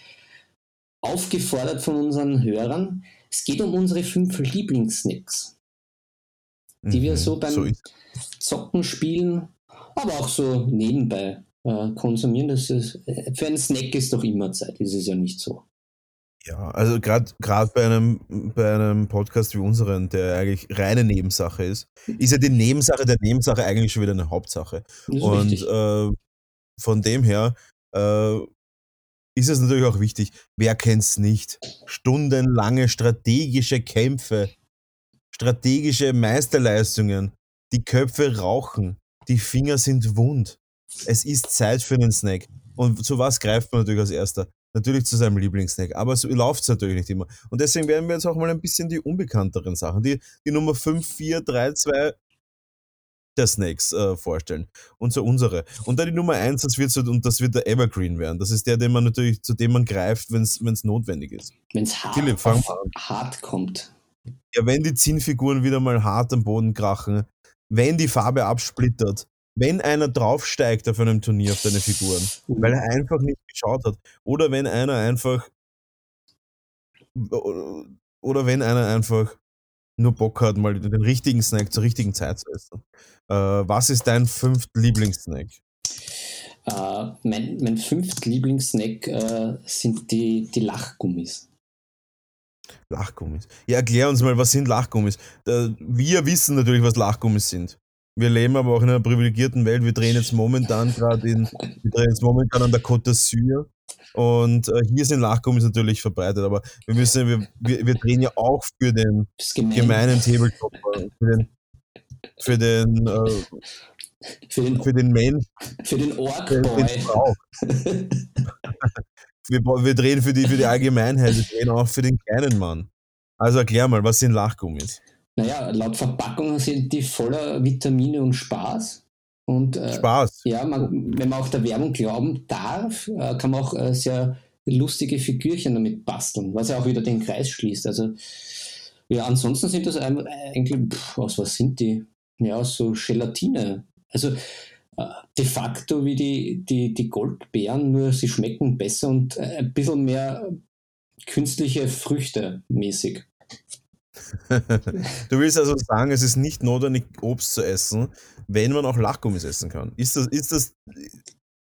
aufgefordert von unseren Hörern, es geht um unsere fünf Lieblingssnacks, die mhm, wir so beim so Zocken, Spielen, aber auch so nebenbei äh, konsumieren. Das ist, für einen Snack ist doch immer Zeit, ist es ja nicht so. Ja, also gerade bei einem, bei einem Podcast wie unseren, der eigentlich reine Nebensache ist, ist ja die Nebensache der Nebensache eigentlich schon wieder eine Hauptsache. Und äh, von dem her äh, ist es natürlich auch wichtig, wer kennt es nicht? Stundenlange strategische Kämpfe, strategische Meisterleistungen, die Köpfe rauchen, die Finger sind wund. Es ist Zeit für einen Snack. Und zu was greift man natürlich als erster? natürlich zu seinem Lieblingssnack. Aber so läuft es natürlich nicht immer. Und deswegen werden wir jetzt auch mal ein bisschen die unbekannteren Sachen, die, die Nummer 5, 4, 3, 2 der Snacks äh, vorstellen. Und so unsere. Und dann die Nummer 1, das wird so, und das wird der Evergreen werden. Das ist der, den man natürlich, zu dem man greift, wenn es notwendig ist. Wenn es hart, hart kommt. Ja, wenn die Zinnfiguren wieder mal hart am Boden krachen, wenn die Farbe absplittert, wenn einer draufsteigt auf einem Turnier auf deine Figuren, weil er einfach nicht geschaut hat, oder wenn einer einfach oder wenn einer einfach nur Bock hat, mal den richtigen Snack zur richtigen Zeit zu essen. Äh, was ist dein fünft Lieblingssnack? Äh, mein, mein fünft Lieblingssnack äh, sind die, die Lachgummis. Lachgummis. Ja, erklär uns mal, was sind Lachgummis? Wir wissen natürlich, was Lachgummis sind. Wir leben aber auch in einer privilegierten Welt. Wir drehen jetzt momentan gerade in, wir drehen jetzt momentan an der Côte d'Azur. Und äh, hier sind Lachgummis natürlich verbreitet, aber wir müssen, wir, wir, wir drehen ja auch für den gemein. gemeinen Tabletop, für den, für den, äh, für den, für den Mensch, für den Ork-Boy. wir, wir drehen für die, für die Allgemeinheit, wir drehen auch für den kleinen Mann. Also erklär mal, was sind Lachgummis? Naja, laut Verpackung sind die voller Vitamine und Spaß. Und, äh, Spaß. Ja, man, wenn man auch der Werbung glauben darf, äh, kann man auch äh, sehr lustige Figürchen damit basteln, was ja auch wieder den Kreis schließt. Also, ja, ansonsten sind das eigentlich, pff, aus was sind die? Ja, so Gelatine. Also, äh, de facto wie die, die, die Goldbeeren, nur sie schmecken besser und äh, ein bisschen mehr künstliche Früchte mäßig. du willst also sagen, es ist nicht notwendig, Obst zu essen, wenn man auch Lachgummis essen kann. Ist das, ist das,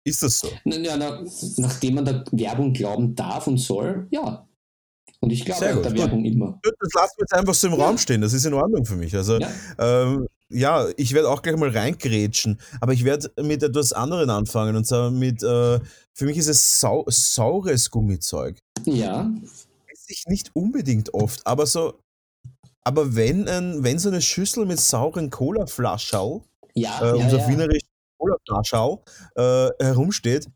ist das so? Ja, na, nachdem man der Werbung glauben darf und soll, ja. Und ich glaube der Werbung immer. Das lassen wir jetzt einfach so im ja. Raum stehen, das ist in Ordnung für mich. Also, ja, ähm, ja ich werde auch gleich mal reingrätschen, aber ich werde mit etwas anderem anfangen und zwar mit, äh, für mich ist es sau saures Gummizeug. Ja. Esse ich nicht unbedingt oft, aber so aber wenn, ein, wenn so eine Schüssel mit sauren Cola-Flaschau, ja, äh, unser ja, Wienerisch Cola-Flaschau, äh, herumsteht,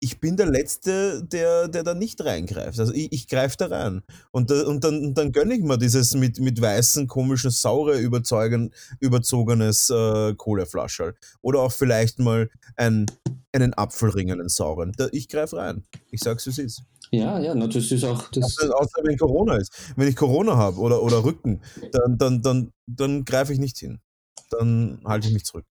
ich bin der Letzte, der, der da nicht reingreift. Also ich, ich greife da rein. Und, da, und dann, dann gönne ich mir dieses mit, mit weißen, komischen, saure überzeugen, überzogenes äh, Cola-Flascherl. Oder auch vielleicht mal ein, einen Apfelring, einen sauren. Da, ich greife rein. Ich sag's, wie es ist. Ja, ja, na, das ist auch. Das außer, außer wenn Corona ist. Wenn ich Corona habe oder, oder Rücken, dann, dann, dann, dann greife ich nicht hin. Dann halte ich mich zurück.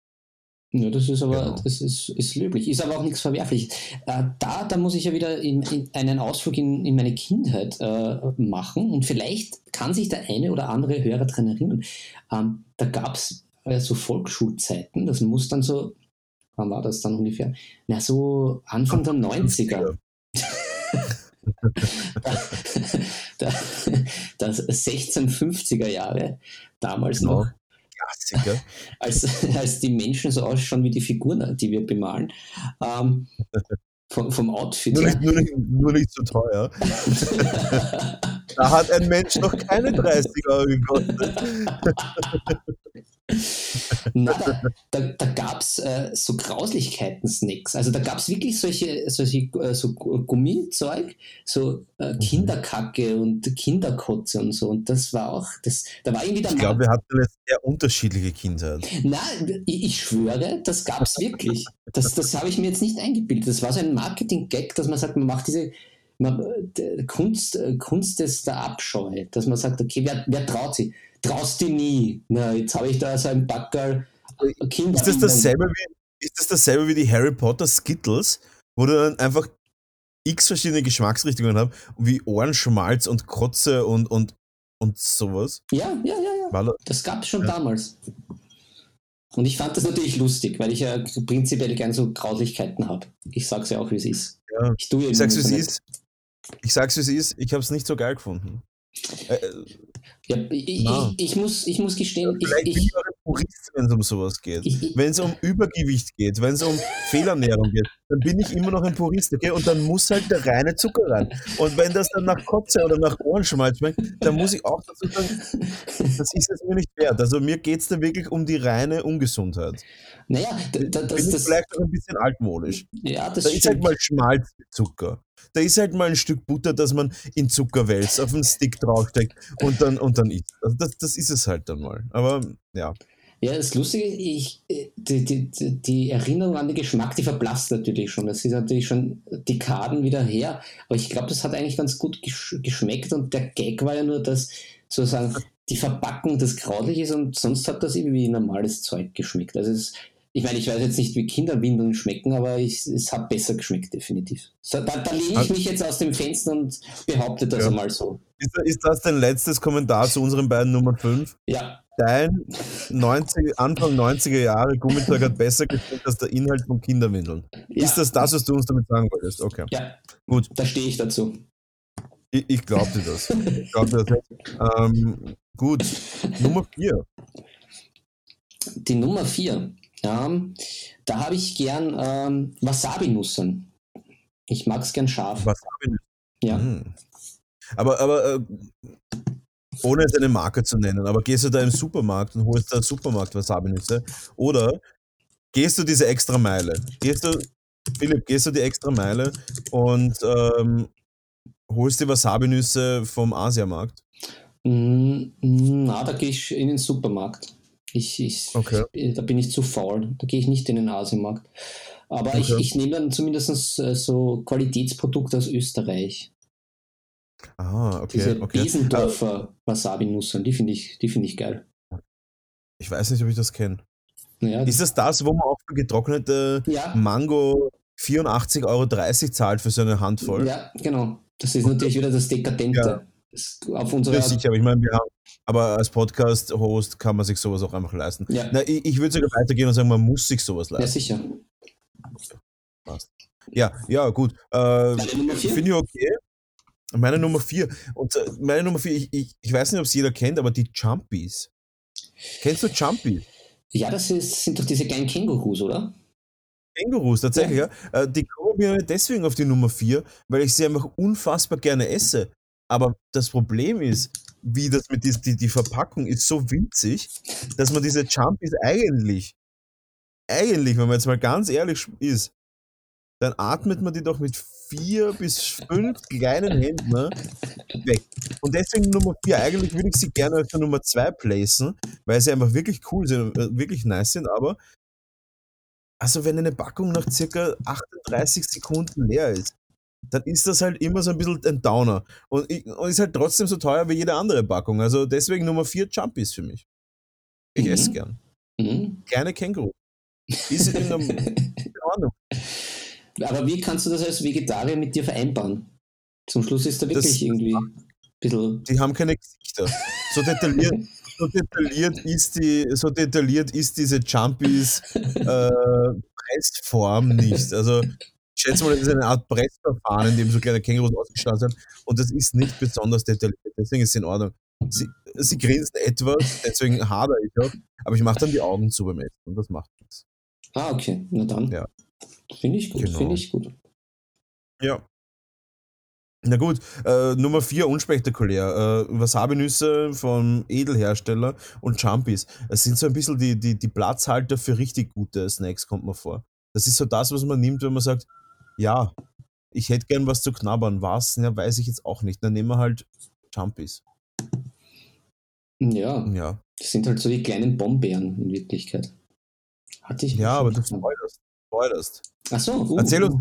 Ja, das ist aber, genau. das ist, ist löblich. Ist aber auch nichts Verwerfliches. Äh, da, da muss ich ja wieder in, in einen Ausflug in, in meine Kindheit äh, machen und vielleicht kann sich der eine oder andere Hörer daran erinnern. Ähm, da gab es äh, so Volksschulzeiten, das muss dann so, wann war das dann ungefähr? Na, so Anfang der 90er. das 1650er Jahre, damals genau. noch. Klassiker. Als, als die Menschen so ausschauen wie die Figuren, die wir bemalen. Ähm, vom, vom Outfit. Nur nicht, nur, nicht, nur nicht so teuer. da hat ein Mensch noch keine 30 Euro gekostet. Na, da, da, da gab es äh, so Grauslichkeiten-Snacks. Also da gab es wirklich solche, solche äh, so Gummizeug, so äh, mhm. Kinderkacke und Kinderkotze und so. Und das war auch, das, da war irgendwie der Ich glaube, wir hatten eine sehr unterschiedliche Kindheit. Nein, ich, ich schwöre, das gab es wirklich. Das, das habe ich mir jetzt nicht eingebildet. Das war so ein Marketing-Gag, dass man sagt, man macht diese man, Kunst, Kunst ist der Abscheu, dass man sagt, okay, wer, wer traut sich? traust dich nie. Na, jetzt habe ich da so ein Backerl Kinder. Ist das, dasselbe wie, ist das dasselbe wie die Harry Potter Skittles, wo du dann einfach x verschiedene Geschmacksrichtungen hast, wie Ohrenschmalz und Kotze und, und, und sowas? Ja, ja, ja, ja. Das gab es schon ja. damals. Und ich fand das natürlich lustig, weil ich ja prinzipiell gern so Grauslichkeiten habe. Ich sag's ja auch, wie es ist. Ja. Ich, ich sag's, wie es ist. Ich sag's, wie es ist. Ich habe es nicht so geil gefunden. Äh, ja, ich, ich, ich, muss, ich muss gestehen, ja, ich, bin ich ein Purist, wenn es um sowas geht. wenn es um Übergewicht geht, wenn es um Fehlernährung geht, dann bin ich immer noch ein Purist, okay? Und dann muss halt der reine Zucker rein. Und wenn das dann nach Kotze oder nach Ohrenschmalz schmeckt, dann muss ich auch dazu sagen, das ist es mir nicht wert. Also mir geht es da wirklich um die reine Ungesundheit. Naja, da, das, bin das, vielleicht auch ein bisschen altmodisch. Ja, das da stimmt. ist halt mal Schmalz mit Zucker. Da ist halt mal ein Stück Butter, das man in Zucker wälzt, auf einen Stick draufsteckt und dann, und dann isst. Also das, das ist es halt dann mal. Aber ja. Ja, das Lustige ich, die, die, die Erinnerung an den Geschmack, die verblasst natürlich schon. Das ist natürlich schon Dekaden wieder her. Aber ich glaube, das hat eigentlich ganz gut geschmeckt und der Gag war ja nur, dass sozusagen die Verpackung das grauslich ist und sonst hat das irgendwie normales Zeug geschmeckt. Also es, ich meine, ich weiß jetzt nicht, wie Kinderwindeln schmecken, aber ich, es hat besser geschmeckt, definitiv. So, da, da lehne ich mich jetzt aus dem Fenster und behaupte das ja. einmal so. Ist, ist, das dein letztes Kommentar zu unseren beiden Nummer 5? Ja. Dein 90, Anfang 90er Jahre Gummitag hat besser geschmeckt als der Inhalt von Kinderwindeln. Ja. Ist das das, was du uns damit sagen wolltest? Okay. Ja. Gut. Da stehe ich dazu. Ich, ich glaube dir das. Ich glaub dir das. Ähm, gut. Nummer 4. Die Nummer 4 ja, da habe ich gern ähm, Wasabi-Nusseln. Ich mag es gern scharf. Wasabi-Nüsse? Ja. Hm. Aber, aber äh, ohne jetzt eine Marke zu nennen, aber gehst du da im Supermarkt und holst da Supermarkt Wasabi-Nüsse? Oder gehst du diese extra Meile? Gehst du, Philipp, gehst du die extra Meile und ähm, holst die Wasabi-Nüsse vom Asiamarkt? Mm, na, da gehe ich in den Supermarkt. Ich, ich, okay. ich, da bin ich zu faul. Da gehe ich nicht in den Asienmarkt. Aber okay. ich, ich nehme dann zumindest äh, so Qualitätsprodukte aus Österreich. Ah, okay. Diese okay. Besendorfer Wasabi-Nusseln, die finde ich, find ich geil. Ich weiß nicht, ob ich das kenne. Ja, ist das das, wo man auch für getrocknete ja. Mango 84,30 Euro zahlt für so eine Handvoll? Ja, genau. Das ist natürlich wieder das Dekadente. Ja. Das auf unserer ja, sicher, aber ich meine, wir haben aber als Podcast-Host kann man sich sowas auch einfach leisten. Ja. Na, ich, ich würde sogar weitergehen und sagen, man muss sich sowas leisten. Ja, sicher. Passt. Ja, ja, gut. Äh, Finde ich okay. Meine Nummer 4. Und äh, meine Nummer 4, ich, ich, ich weiß nicht, ob es jeder kennt, aber die Jumpies. Kennst du Jumpies? Ja, das ist, sind doch diese kleinen Kängurus, oder? Kängurus, tatsächlich, ja. ja. Äh, die kommen mir deswegen auf die Nummer 4, weil ich sie einfach unfassbar gerne esse. Aber das Problem ist, wie das mit dies, die, die Verpackung ist so winzig, dass man diese Jumpies eigentlich, eigentlich, wenn man jetzt mal ganz ehrlich ist, dann atmet man die doch mit vier bis fünf kleinen Händen ne, weg. Und deswegen Nummer vier. Eigentlich würde ich sie gerne als Nummer zwei placen, weil sie einfach wirklich cool sind, äh, wirklich nice sind, aber also wenn eine Packung nach circa 38 Sekunden leer ist, dann ist das halt immer so ein bisschen ein Downer. Und, und ist halt trotzdem so teuer wie jede andere Packung. Also deswegen Nummer 4 Jumpies für mich. Ich mhm. esse gern. Mhm. Kleine Känguru. Ist in, der, in Ordnung. Aber wie kannst du das als Vegetarier mit dir vereinbaren? Zum Schluss ist da wirklich das, irgendwie ein bisschen. Die haben keine Gesichter. So detailliert, so detailliert ist die, so detailliert ist diese Jumpies äh, Pressform nicht. Also schätze mal, das ist eine Art Pressverfahren, in dem so kleine Kängurus ausgestattet sind. Und das ist nicht besonders detailliert. Deswegen ist es in Ordnung. Sie, sie grinst etwas, deswegen hadere ich auch. Aber ich mache dann die Augen zu beim Essen und das macht nichts. Ah, okay. Na dann. Ja. Finde ich gut, Genau. finde ich gut. Ja. Na gut, äh, Nummer 4, unspektakulär. Äh, Wasabi-Nüsse vom Edelhersteller und Jumpies. Es sind so ein bisschen die, die, die Platzhalter für richtig gute Snacks, kommt mir vor. Das ist so das, was man nimmt, wenn man sagt, ja, ich hätte gern was zu knabbern. Was? Ja, weiß ich jetzt auch nicht. Dann nehmen wir halt Jumpies. Ja, Ja, das sind halt so die kleinen Bombeeren in Wirklichkeit. Hatte ich ja aber du spoilerst. spoilerst. Ach so, uh, Erzähl uns. uh.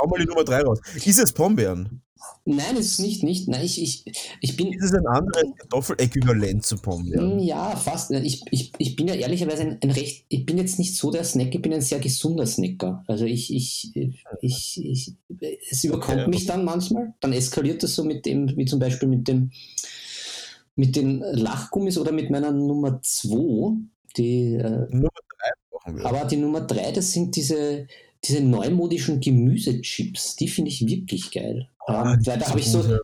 Hau mal die Nummer 3 raus. Ist es Pombeeren? Nein, es ist nicht, nicht. Nein, ich, ich, ich bin Ist es ein anderes Kartoffeläquivalent zu Mm, Pombeeren? Ja, fast. Ich, ich, ich bin ja ehrlicherweise ein, ein recht, ich bin jetzt nicht so der Snack, ich bin ein sehr gesunder Snacker. Also ich, ich, ich, ich es überkommt Okay. mich dann manchmal. Dann eskaliert das so mit dem, wie zum Beispiel mit dem, mit den Lachgummis oder mit meiner Nummer 2, die, äh, Nummer 3 brauchen wir. aber die Nummer 3, das sind diese, diese neumodischen Gemüsechips, die finde ich wirklich geil. Ah, die weil da habe ich so,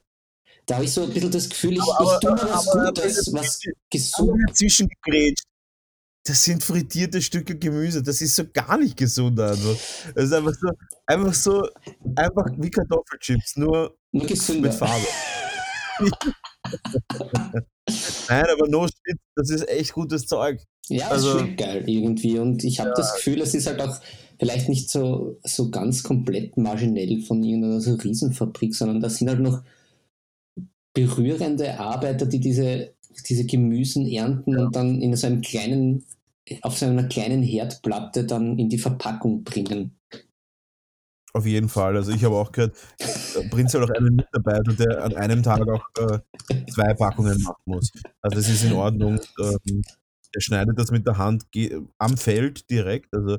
da habe ich so ein bisschen das Gefühl, ich, Aber- ich tue mir was aber- Gutes, was aber gesund dazwischen gegrätscht. Das sind frittierte Stücke Gemüse. Das ist so gar nicht gesund einfach. Das ist einfach so, einfach so, einfach wie Kartoffelchips, nur nur mit Farbe. Nein, aber no shit, das ist echt gutes Zeug. Ja, Also- es schmeckt geil irgendwie. Und ich habe das Gefühl, es ist halt auch vielleicht nicht so, so ganz komplett marginell von irgendeiner so Riesenfabrik, sondern da sind halt noch berührende Arbeiter, die diese, diese Gemüsen ernten und dann in so einem kleinen, auf so einer kleinen Herdplatte dann in die Verpackung bringen. Auf jeden Fall. Also ich habe auch gehört, äh, Prinz hat auch einen Mitarbeiter, der an einem Tag auch äh, zwei Packungen machen muss. Also das ist in Ordnung. Ähm, er schneidet das mit der Hand am Feld direkt. Also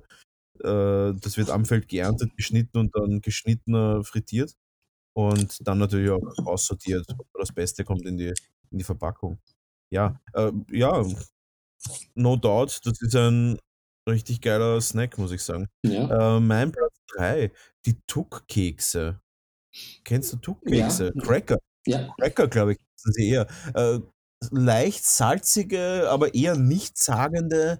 äh, das wird am Feld geerntet, geschnitten und dann geschnittener frittiert. Und dann natürlich auch aussortiert. Das Beste kommt in die, in die Verpackung. Ja, äh, ja, no doubt. Das ist ein richtig geiler Snack, muss ich sagen. Ja, Äh, mein Platz 3, die Tuck-Kekse. Kennst du Tuck-Kekse? Ja. Cracker. ja, Cracker, glaube ich, sind sie eher. Äh, leicht salzige, aber eher nichtssagende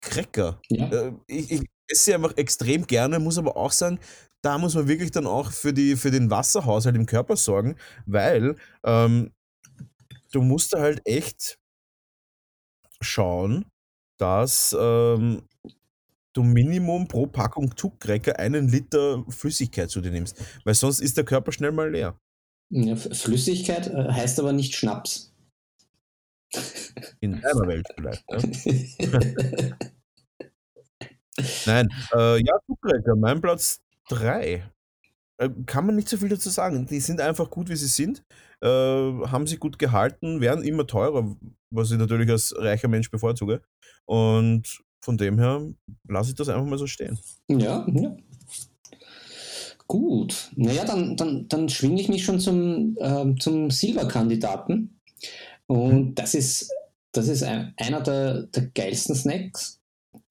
Cracker. ja. Äh, ich, ich esse sie einfach extrem gerne, muss aber auch sagen, da muss man wirklich dann auch für, die, für den Wasserhaushalt im Körper sorgen, weil ähm, du musst da halt echt schauen, dass ähm, du Minimum pro Packung Tuckcracker einen Liter Flüssigkeit zu dir nimmst, weil sonst ist der Körper schnell mal leer. Flüssigkeit äh, heißt aber nicht Schnaps. In deiner Welt vielleicht. Ne? Nein, äh, ja, Tuckcracker, mein Platz 3. Äh, kann man nicht so viel dazu sagen. Die sind einfach gut, wie sie sind, äh, haben sich gut gehalten, werden immer teurer, was ich natürlich als reicher Mensch bevorzuge. Und von dem her lasse ich das einfach mal so stehen. Ja, ja. Gut. Naja, dann, dann, dann schwinge ich mich schon zum, ähm, zum Silberkandidaten. Und das ist, das ist ein, einer der, der geilsten Snacks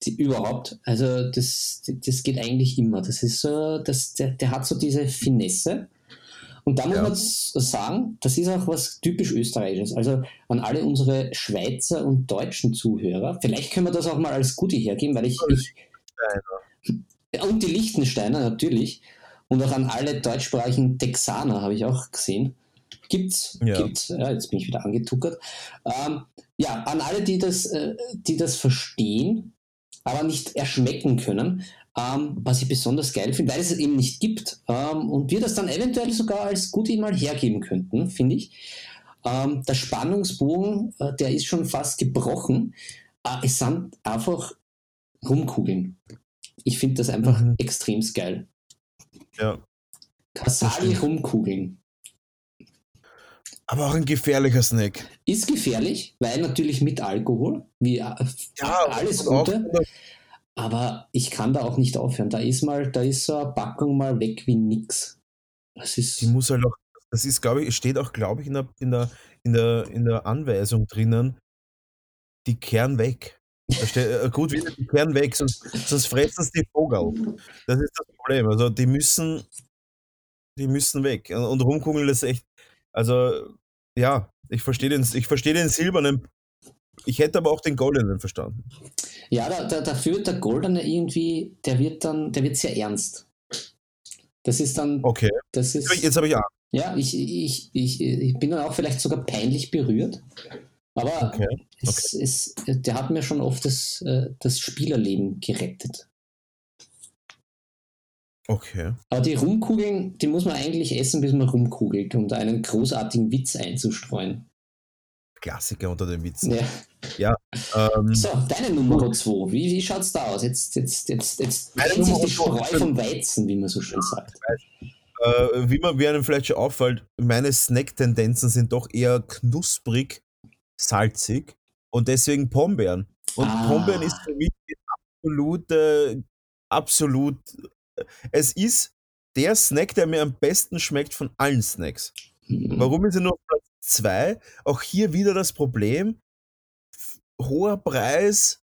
die, überhaupt. Also das, das geht eigentlich immer. Das ist so, das, der, der hat so diese Finesse. Und da muss Ja. man sagen, das ist auch was typisch Österreichisches. Also an alle unsere Schweizer und deutschen Zuhörer, vielleicht können wir das auch mal als Goodie hergeben, weil ich, ich und die Liechtensteiner natürlich. Und auch an alle deutschsprachigen Texaner habe ich auch gesehen. Gibt's, Ja. gibt's. Ja, jetzt bin ich wieder angetuckert. Ähm, ja, an alle, die das, äh, die das verstehen, aber nicht erschmecken können, ähm, was ich besonders geil finde, weil es es eben nicht gibt ähm, und wir das dann eventuell sogar als Goodie mal hergeben könnten, finde ich. Ähm, der Spannungsbogen, äh, der ist schon fast gebrochen. Äh, es sind einfach Rumkugeln. Ich finde das einfach Mhm. extrem geil. Ja. Kasali stimmt. Rumkugeln. Aber auch ein gefährlicher Snack. Ist gefährlich, weil natürlich mit Alkohol, wie äh, alles und auch- Gute, aber ich kann da auch nicht aufhören. Da ist mal, da ist so eine Packung mal weg wie nix. Das ist. Die muss halt auch, das ist, glaube ich, steht auch, glaube ich, in der, in, der, in, der, in der Anweisung drinnen, die kehren weg. Versteh, gut, wieder die kehren weg, sonst, sonst fressen es die Vogel. Das ist das Problem. Also die müssen, die müssen weg. Und rumkugeln ist echt, also ja, ich verstehe den, ich verstehe den silbernen. Ich hätte aber auch den goldenen verstanden. Ja, da, da, dafür wird der goldene irgendwie, der wird dann, der wird sehr ernst. Das ist dann. Okay. Das ist, Jetzt habe ich Angst. Ja, ich, ich, ich, ich bin dann auch vielleicht sogar peinlich berührt. Aber Okay. es, es, der hat mir schon oft das, äh, das Spielerleben gerettet. Okay. Aber die Rumkugeln, die muss man eigentlich essen, bis man rumkugelt, um da einen großartigen Witz einzustreuen. Klassiker unter den Witzen. Ja. Ähm, So, deine Nummer 2. Wie, wie schaut es da aus? Jetzt, jetzt, jetzt, jetzt trennt sich Nummer die zwei Spreu vom Weizen, wie man so schön sagt. äh, wie man wie einem vielleicht schon auffällt, meine Snack-Tendenzen sind doch eher knusprig, salzig und deswegen Pombeeren. Und Ah. Pombeeren ist für mich die absolute, absolut, es ist der Snack, der mir am besten schmeckt von allen Snacks. Hm. Warum ist er nur auf Platz 2? Auch hier wieder das Problem. Hoher Preis,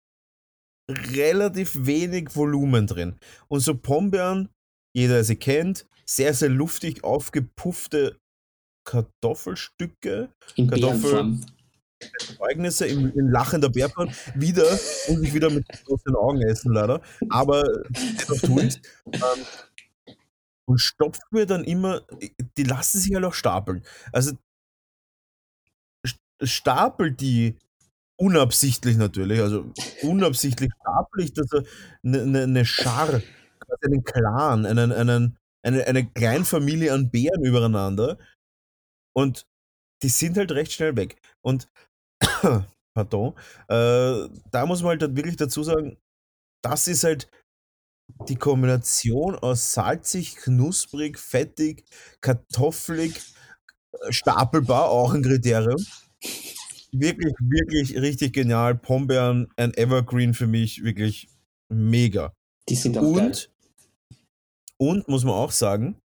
relativ wenig Volumen drin. Und so Pombeeren, jeder der sie kennt, sehr, sehr luftig aufgepuffte Kartoffelstücke, In Kartoffel- Bärenform. Zeugnisse in, in lachender Bärpfanne. Wieder, muss ich wieder mit großen Augen essen, leider. Aber dennoch tue ich's. Ähm, und stopft mir dann immer, die lassen sich halt auch stapeln. Also st- stapel die unabsichtlich natürlich, also unabsichtlich stapel ich das eine, eine, eine Schar, quasi einen Clan, einen, einen, eine, eine Kleinfamilie an Bären übereinander und die sind halt recht schnell weg. Und pardon, äh, da muss man halt wirklich dazu sagen, das ist halt die Kombination aus salzig, knusprig, fettig, kartoffelig, äh, stapelbar, auch ein Kriterium. Wirklich, wirklich richtig genial. Pombeeren, ein Evergreen für mich, wirklich mega. Die sind auch geil. Und, und muss man auch sagen,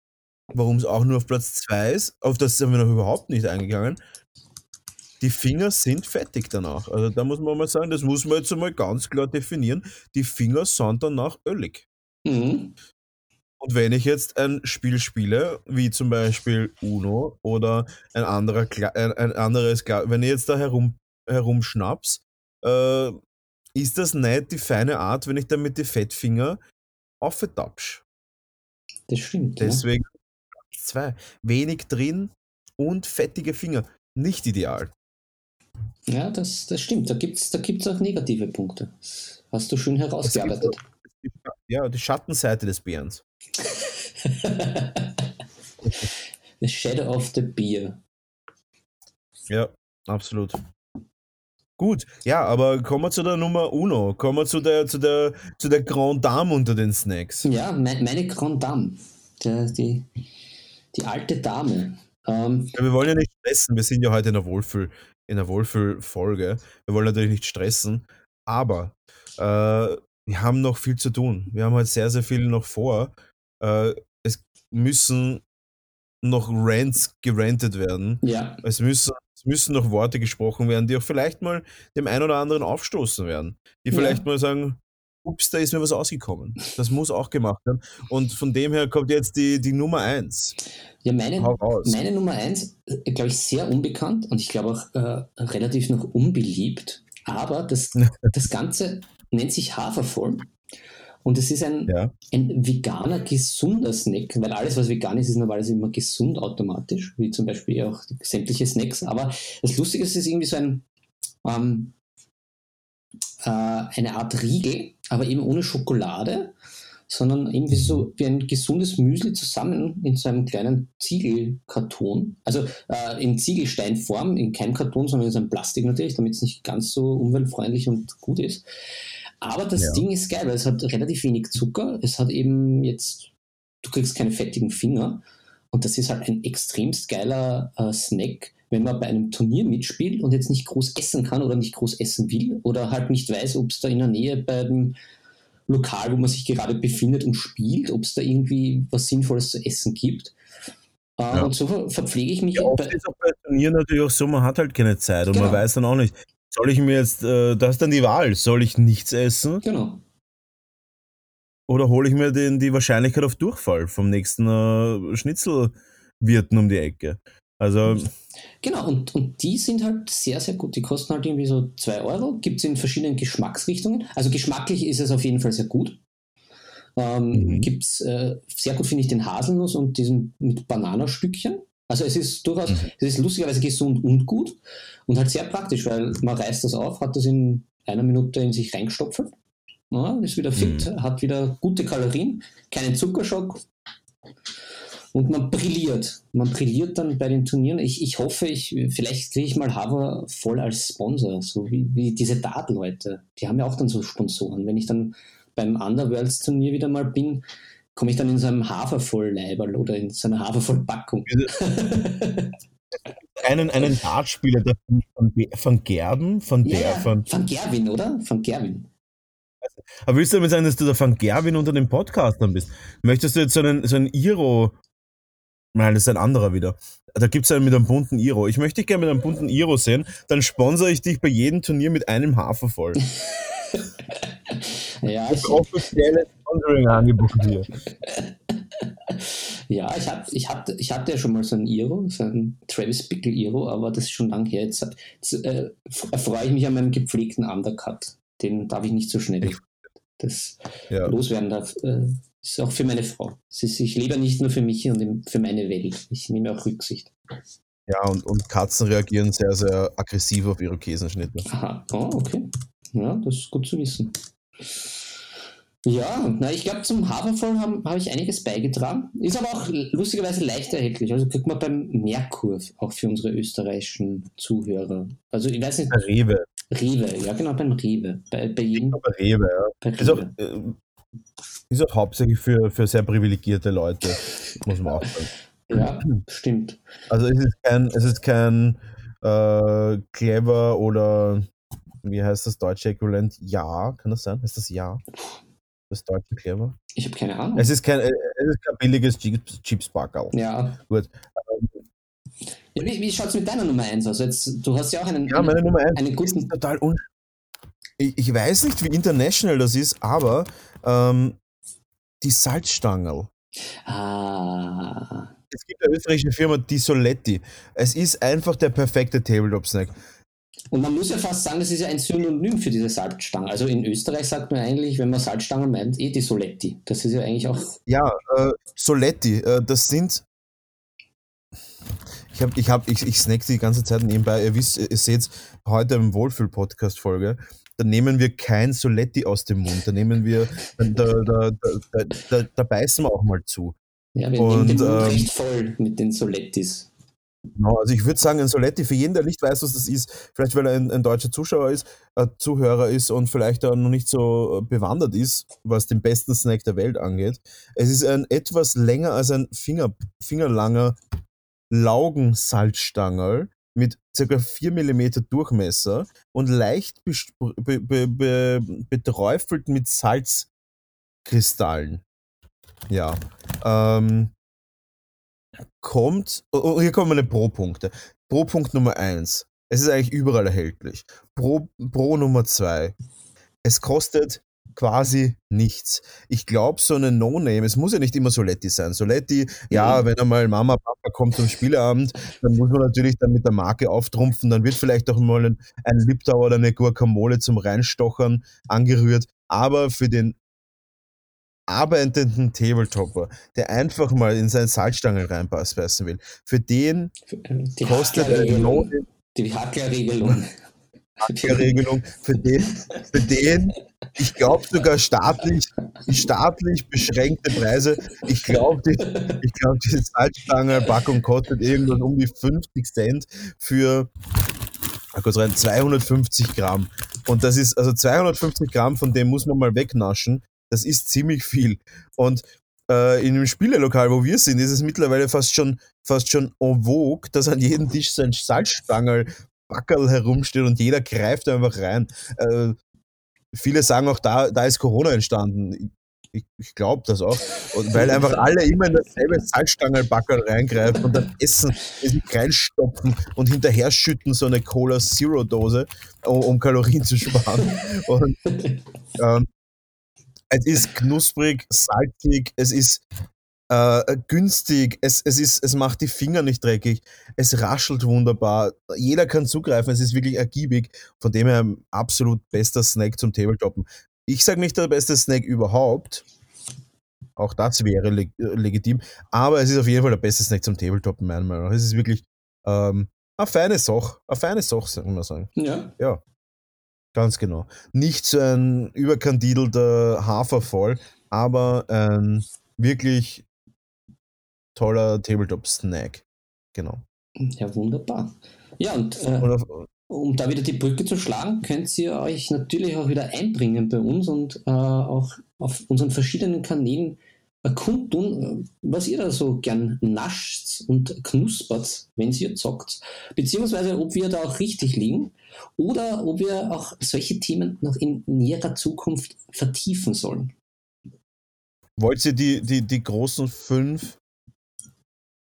warum es auch nur auf Platz 2 ist, auf das sind wir noch überhaupt nicht eingegangen. Die Finger sind fettig danach. Also da muss man mal sagen, das muss man jetzt einmal ganz klar definieren. Die Finger sind danach ölig. Mhm. Und wenn ich jetzt ein Spiel spiele, wie zum Beispiel Uno oder ein, anderer, ein, ein anderes, wenn ich jetzt da herum, herumschnaps, äh, ist das nicht die feine Art, wenn ich damit die Fettfinger aufgetapsch. Das stimmt. Ja. Deswegen Platz zwei. Wenig drin und fettige Finger. Nicht ideal. Ja, das, das stimmt. Da gibt es da gibt's auch negative Punkte. Hast du schön herausgearbeitet. Ja, die Schattenseite des Bärens. the Shadow of the Beer. Ja, absolut. Gut, ja, aber kommen wir zu der Nummer Uno. Kommen wir zu der, zu der, zu der Grand Dame unter den Snacks. Ja, mein, meine Grand Dame. Der, die, die alte Dame. Ähm, Ja, wir wollen ja nicht stressen, wir sind ja heute in der Wohlfühl, in der Wohlfühl-Folge. Wir wollen natürlich nicht stressen, aber äh, wir haben noch viel zu tun. Wir haben halt sehr, sehr viel noch vor. Äh, es müssen noch Rants gerantet werden. ja, Es müssen, es müssen noch Worte gesprochen werden, die auch vielleicht mal dem einen oder anderen aufstoßen werden. Die Ja. vielleicht mal sagen, ups, da ist mir was ausgekommen. Das muss auch gemacht werden. Und von dem her kommt jetzt die, die Nummer eins. ja meine, meine Nummer eins, äh, glaube ich, sehr unbekannt und ich glaube auch äh, relativ noch unbeliebt. Aber das, das Ganze nennt sich Hafervoll. Und es ist ein, Ja. ein veganer, gesunder Snack, weil alles, was vegan ist, ist normalerweise immer gesund automatisch, wie zum Beispiel auch sämtliche Snacks. Aber das Lustige ist, es ist irgendwie so ein, ähm, äh, eine Art Riegel, aber eben ohne Schokolade, sondern irgendwie so wie ein gesundes Müsli zusammen in so einem kleinen Ziegelkarton. Also äh, in Ziegelsteinform, in keinem Karton, sondern in so einem Plastik natürlich, damit es nicht ganz so umweltfreundlich und gut ist. Aber das Ja. Ding ist geil, weil es hat relativ wenig Zucker. Es hat eben jetzt, du kriegst keine fettigen Finger. Und das ist halt ein extremst geiler äh, Snack, wenn man bei einem Turnier mitspielt und jetzt nicht groß essen kann oder nicht groß essen will oder halt nicht weiß, ob es da in der Nähe beim Lokal, wo man sich gerade befindet und spielt, ob es da irgendwie was Sinnvolles zu essen gibt. Äh, Ja. Und so ver verpflege ich mich Ja, oft bei, ist auch bei Turnieren natürlich auch so, man hat halt keine Zeit und man Genau. weiß dann auch nicht, soll ich mir jetzt, äh, da ist dann die Wahl, soll ich nichts essen? Genau. Oder hole ich mir den, die Wahrscheinlichkeit auf Durchfall vom nächsten äh, Schnitzelwirten um die Ecke? Also. Genau, und, und die sind halt sehr, sehr gut. Die kosten halt irgendwie so 2 Euro. Gibt es in verschiedenen Geschmacksrichtungen. Also geschmacklich ist es auf jeden Fall sehr gut. Ähm, mhm. Gibt es äh, sehr gut, finde ich, den Haselnuss und diesen mit Bananastückchen. Also es ist durchaus, mhm. es ist lustigerweise gesund und gut und halt sehr praktisch, weil man reißt das auf, hat das in einer Minute in sich reingestopft, ja, ist wieder fit, mhm. hat wieder gute Kalorien, keinen Zuckerschock und man brilliert. Man brilliert dann bei den Turnieren. Ich, ich hoffe, ich, vielleicht kriege ich mal Haver voll als Sponsor, so wie, wie diese Dart-Leute. Die haben ja auch dann so Sponsoren. Wenn ich dann beim Underworlds-Turnier wieder mal bin, komme ich dann in so einem Hafervollleiberl oder in so einer Hafervollpackung. einen, einen Dartspieler von, von Gerben, von der, ja, von, von Gerwin, oder? Von Gerwin. Aber willst du damit sagen, dass du der Van Gerwin unter den Podcastern bist? Möchtest du jetzt so einen, so einen Iro Nein, das ist ein anderer wieder. Da gibt es einen mit einem bunten Iro. Ich möchte dich gerne mit einem bunten Iro sehen. Dann sponsere ich dich bei jedem Turnier mit einem Hafer voll. ja, das offizielle Sponsoring-Angebot hier. Ja, ich, hab, ich, hab, ich hatte ja schon mal so ein Iro, so ein Travis Bickle Iro, aber das ist schon lang her. Jetzt, jetzt äh, erfreue ich mich an meinem gepflegten Undercut. Den darf ich nicht so schnell das ja. loswerden darf. Äh, ist auch für meine Frau. Ist, ich lebe nicht nur für mich und für meine Welt. Ich nehme auch Rücksicht. Ja, und, und Katzen reagieren sehr, sehr aggressiv auf ihre Käsenschnitte. Aha, oh, okay. Ja, das ist gut zu wissen. Ja, na, ich glaube, zum Hafervoll habe hab ich einiges beigetragen. Ist aber auch lustigerweise leicht erhältlich. Also kriegt man beim Merkur auch für unsere österreichischen Zuhörer. Also ich weiß nicht. Bei Rewe. Rewe, ja genau, beim Rewe. Bei, bei jedem. Bei Rewe, ja. Bei Rewe. Ist, auch, äh, ist auch hauptsächlich für, für sehr privilegierte Leute, muss man auch sagen. Ja, stimmt. Also es ist kein, es ist kein äh, clever oder wie heißt das deutsche Äquivalent? Ja, kann das sein? Ist das Ja? Das deutsche clever? Ich habe keine Ahnung. Es ist kein, es ist kein billiges Chips-Packerl. Ja. Gut. Ja, wie wie schaut es mit deiner Nummer 1 aus? Jetzt, du hast ja auch einen, ja, meine einen, Nummer 1 einen guten. total un ich, ich, weiß nicht, wie international das ist, aber ähm, die Salzstangel. Ah. Es gibt eine österreichische Firma, die Soletti. Es ist einfach der perfekte Tabletop-Snack. Und man muss ja fast sagen, das ist ja ein Synonym für diese Salzstange. Also in Österreich sagt man eigentlich, wenn man Salzstangen meint, eh die Soletti. Das ist ja eigentlich auch. Ja, äh, Soletti, äh, das sind. Ich, hab, ich, hab, ich, ich snack die ganze Zeit nebenbei. Ihr wisst, ihr seht heute im Wohlfühl-Podcast-Folge da nehmen wir kein Soletti aus dem Mund, da nehmen wir, da, da, da, da, da beißen wir auch mal zu. Ja, wir und, nehmen den Mund ähm, recht voll mit den Solettis. Genau, also ich würde sagen, ein Soletti für jeden, der nicht weiß, was das ist, vielleicht weil er ein, ein deutscher Zuschauer ist, äh, Zuhörer ist und vielleicht auch noch nicht so äh, bewandert ist, was den besten Snack der Welt angeht. Es ist ein etwas länger als ein Finger, fingerlanger Laugensalzstangerl, mit ca. 4 mm Durchmesser und leicht be be be beträufelt mit Salzkristallen. Ja. Ähm, kommt, oh, hier kommen meine Pro-Punkte. Pro-Punkt Nummer 1. Es ist eigentlich überall erhältlich. Pro, Pro Nummer 2. Es kostet quasi nichts. Ich glaube, so eine No-Name, es muss ja nicht immer Soletti sein. Soletti, ja, mhm. wenn einmal Mama, Papa kommt zum Spieleabend, dann muss man natürlich dann mit der Marke auftrumpfen, dann wird vielleicht auch mal ein, ein Liptauer oder eine Guacamole zum Reinstochern angerührt, aber für den arbeitenden Tabletopper, der einfach mal in seine Salzstange reinpassen will, für den äh, die kostet eine No-Name die Hacklerregelung. Regelung für den, für den ich glaube sogar staatlich, staatlich beschränkte Preise. Ich glaube, die, ich glaub, die Salzstange-Packung kostet irgendwas um die 50 Cent für kurz rein, 250 Gramm. Und das ist, also 250 Gramm, von dem muss man mal wegnaschen. Das ist ziemlich viel. Und äh, in dem Spielelokal, wo wir sind, ist es mittlerweile fast schon, fast schon en vogue, dass an jedem Tisch so ein Salzstangel Backerl herumsteht und jeder greift einfach rein. Äh, viele sagen auch, da, da ist Corona entstanden. Ich, ich glaube das auch. Und weil einfach alle immer in dasselbe Salzstangelbackerl reingreifen und dann essen, es nicht reinstopfen und hinterher schütten so eine Cola Zero Dose, um, um Kalorien zu sparen. Und, ähm, es ist knusprig, salzig, es ist äh, günstig, es, es, ist, es macht die Finger nicht dreckig, es raschelt wunderbar, jeder kann zugreifen, es ist wirklich ergiebig, von dem her absolut bester Snack zum Tabletoppen. Ich sage nicht der beste Snack überhaupt, auch das wäre leg legitim, aber es ist auf jeden Fall der beste Snack zum Tabletoppen, meiner Meinung nach. Es ist wirklich ähm, eine feine Sache, eine feine Sache, sagen wir sagen. Ja. Ja. Ganz genau. Nicht so ein überkandidelter Hafervoll, aber ein wirklich toller Tabletop-Snack. Genau. Ja, wunderbar. Ja, und äh, um da wieder die Brücke zu schlagen, könnt ihr euch natürlich auch wieder einbringen bei uns und äh, auch auf unseren verschiedenen Kanälen erkunden, was ihr da so gern nascht und knuspert, wenn ihr zockt, beziehungsweise ob wir da auch richtig liegen oder ob wir auch solche Themen noch in näherer Zukunft vertiefen sollen. Wollt ihr die, die, die großen fünf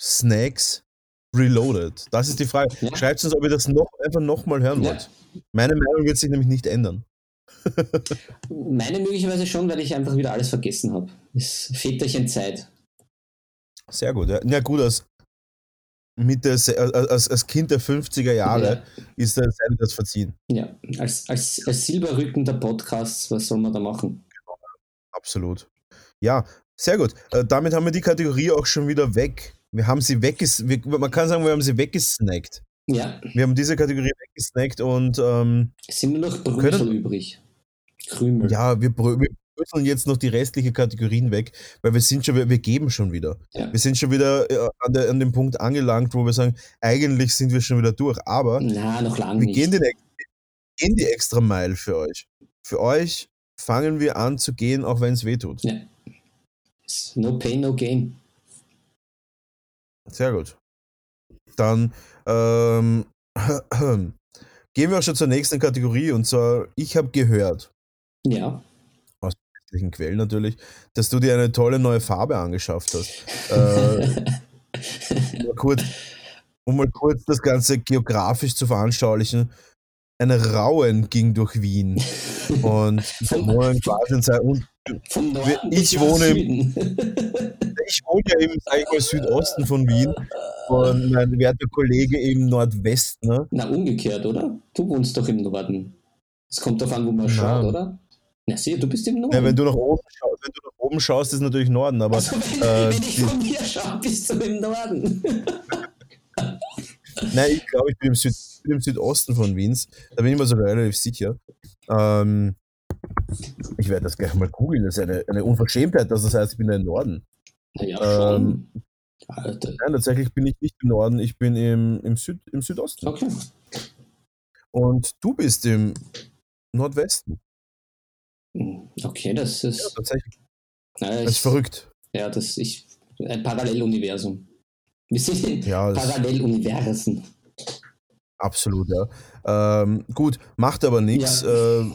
Snacks reloaded? Das ist die Frage. Ja. Schreibt uns, ob ihr das noch, einfach nochmal hören ja. wollt. Meine Meinung wird sich nämlich nicht ändern. Meine möglicherweise schon, weil ich einfach wieder alles vergessen habe. Es fehlt euch in Zeit. Sehr gut. Ja, ja gut, als, Mitte, als, als Kind der 50er Jahre ja. ist das, das verziehen. Ja, als, als, als Silberrücken der Podcasts, was soll man da machen? Absolut. Ja, sehr gut. Äh, damit haben wir die Kategorie auch schon wieder weg. Wir haben sie wegges... Man kann sagen, wir haben sie weggesnackt. Ja. Wir haben diese Kategorie weggesnackt und ähm, es sind nur noch Brüssel übrig. Krümel. Ja, wir, wir bröseln jetzt noch die restlichen Kategorien weg, weil wir sind schon, wir geben schon wieder. Ja. Wir sind schon wieder äh, an, der, an dem Punkt angelangt, wo wir sagen, eigentlich sind wir schon wieder durch, aber Na, noch lange wir gehen, den, gehen die extra Mile für euch. Für euch fangen wir an zu gehen, auch wenn es weh tut. Ja. No pain, no gain. Sehr gut. Dann ähm, gehen wir auch schon zur nächsten Kategorie und zwar, ich habe gehört, ja. Aus rechtlichen Quellen natürlich, dass du dir eine tolle neue Farbe angeschafft hast. äh, mal kurz, um mal kurz das Ganze geografisch zu veranschaulichen. Eine Rauen ging durch Wien und in sein, und ich wohne im, ich wohne ja im sag ich mal, Südosten von Wien und mein werter Kollege im Nordwesten. Ne? Na, umgekehrt, oder? Du wohnst doch im Norden. Es kommt darauf an, wo man Na. schaut, oder? Ja, sieh, du bist im Norden. Ja, wenn, du nach oben schaust, wenn du nach oben schaust, ist natürlich Norden. Aber, also, wenn, äh, wenn ich von hier schaue, bist du im Norden. Nein, ich glaube, ich bin im, Süd, bin im, Südosten von Wiens. Da bin ich mir sogar relativ sicher. Ähm, ich werde das gleich mal googeln. Das ist eine, eine Unverschämtheit, dass das heißt, ich bin im Norden. Ja, ähm, Nein, tatsächlich bin ich nicht im Norden, ich bin im, im, Süd, im Südosten. Okay. Und du bist im Nordwesten. Hm, okay, das ist. Ja, tatsächlich. Ja, das ist verrückt. Ja, das ist ein Paralleluniversum. Wir sind in ja, Paralleluniversen. Absolut, ja. Ähm, gut, macht aber nichts, ja. äh,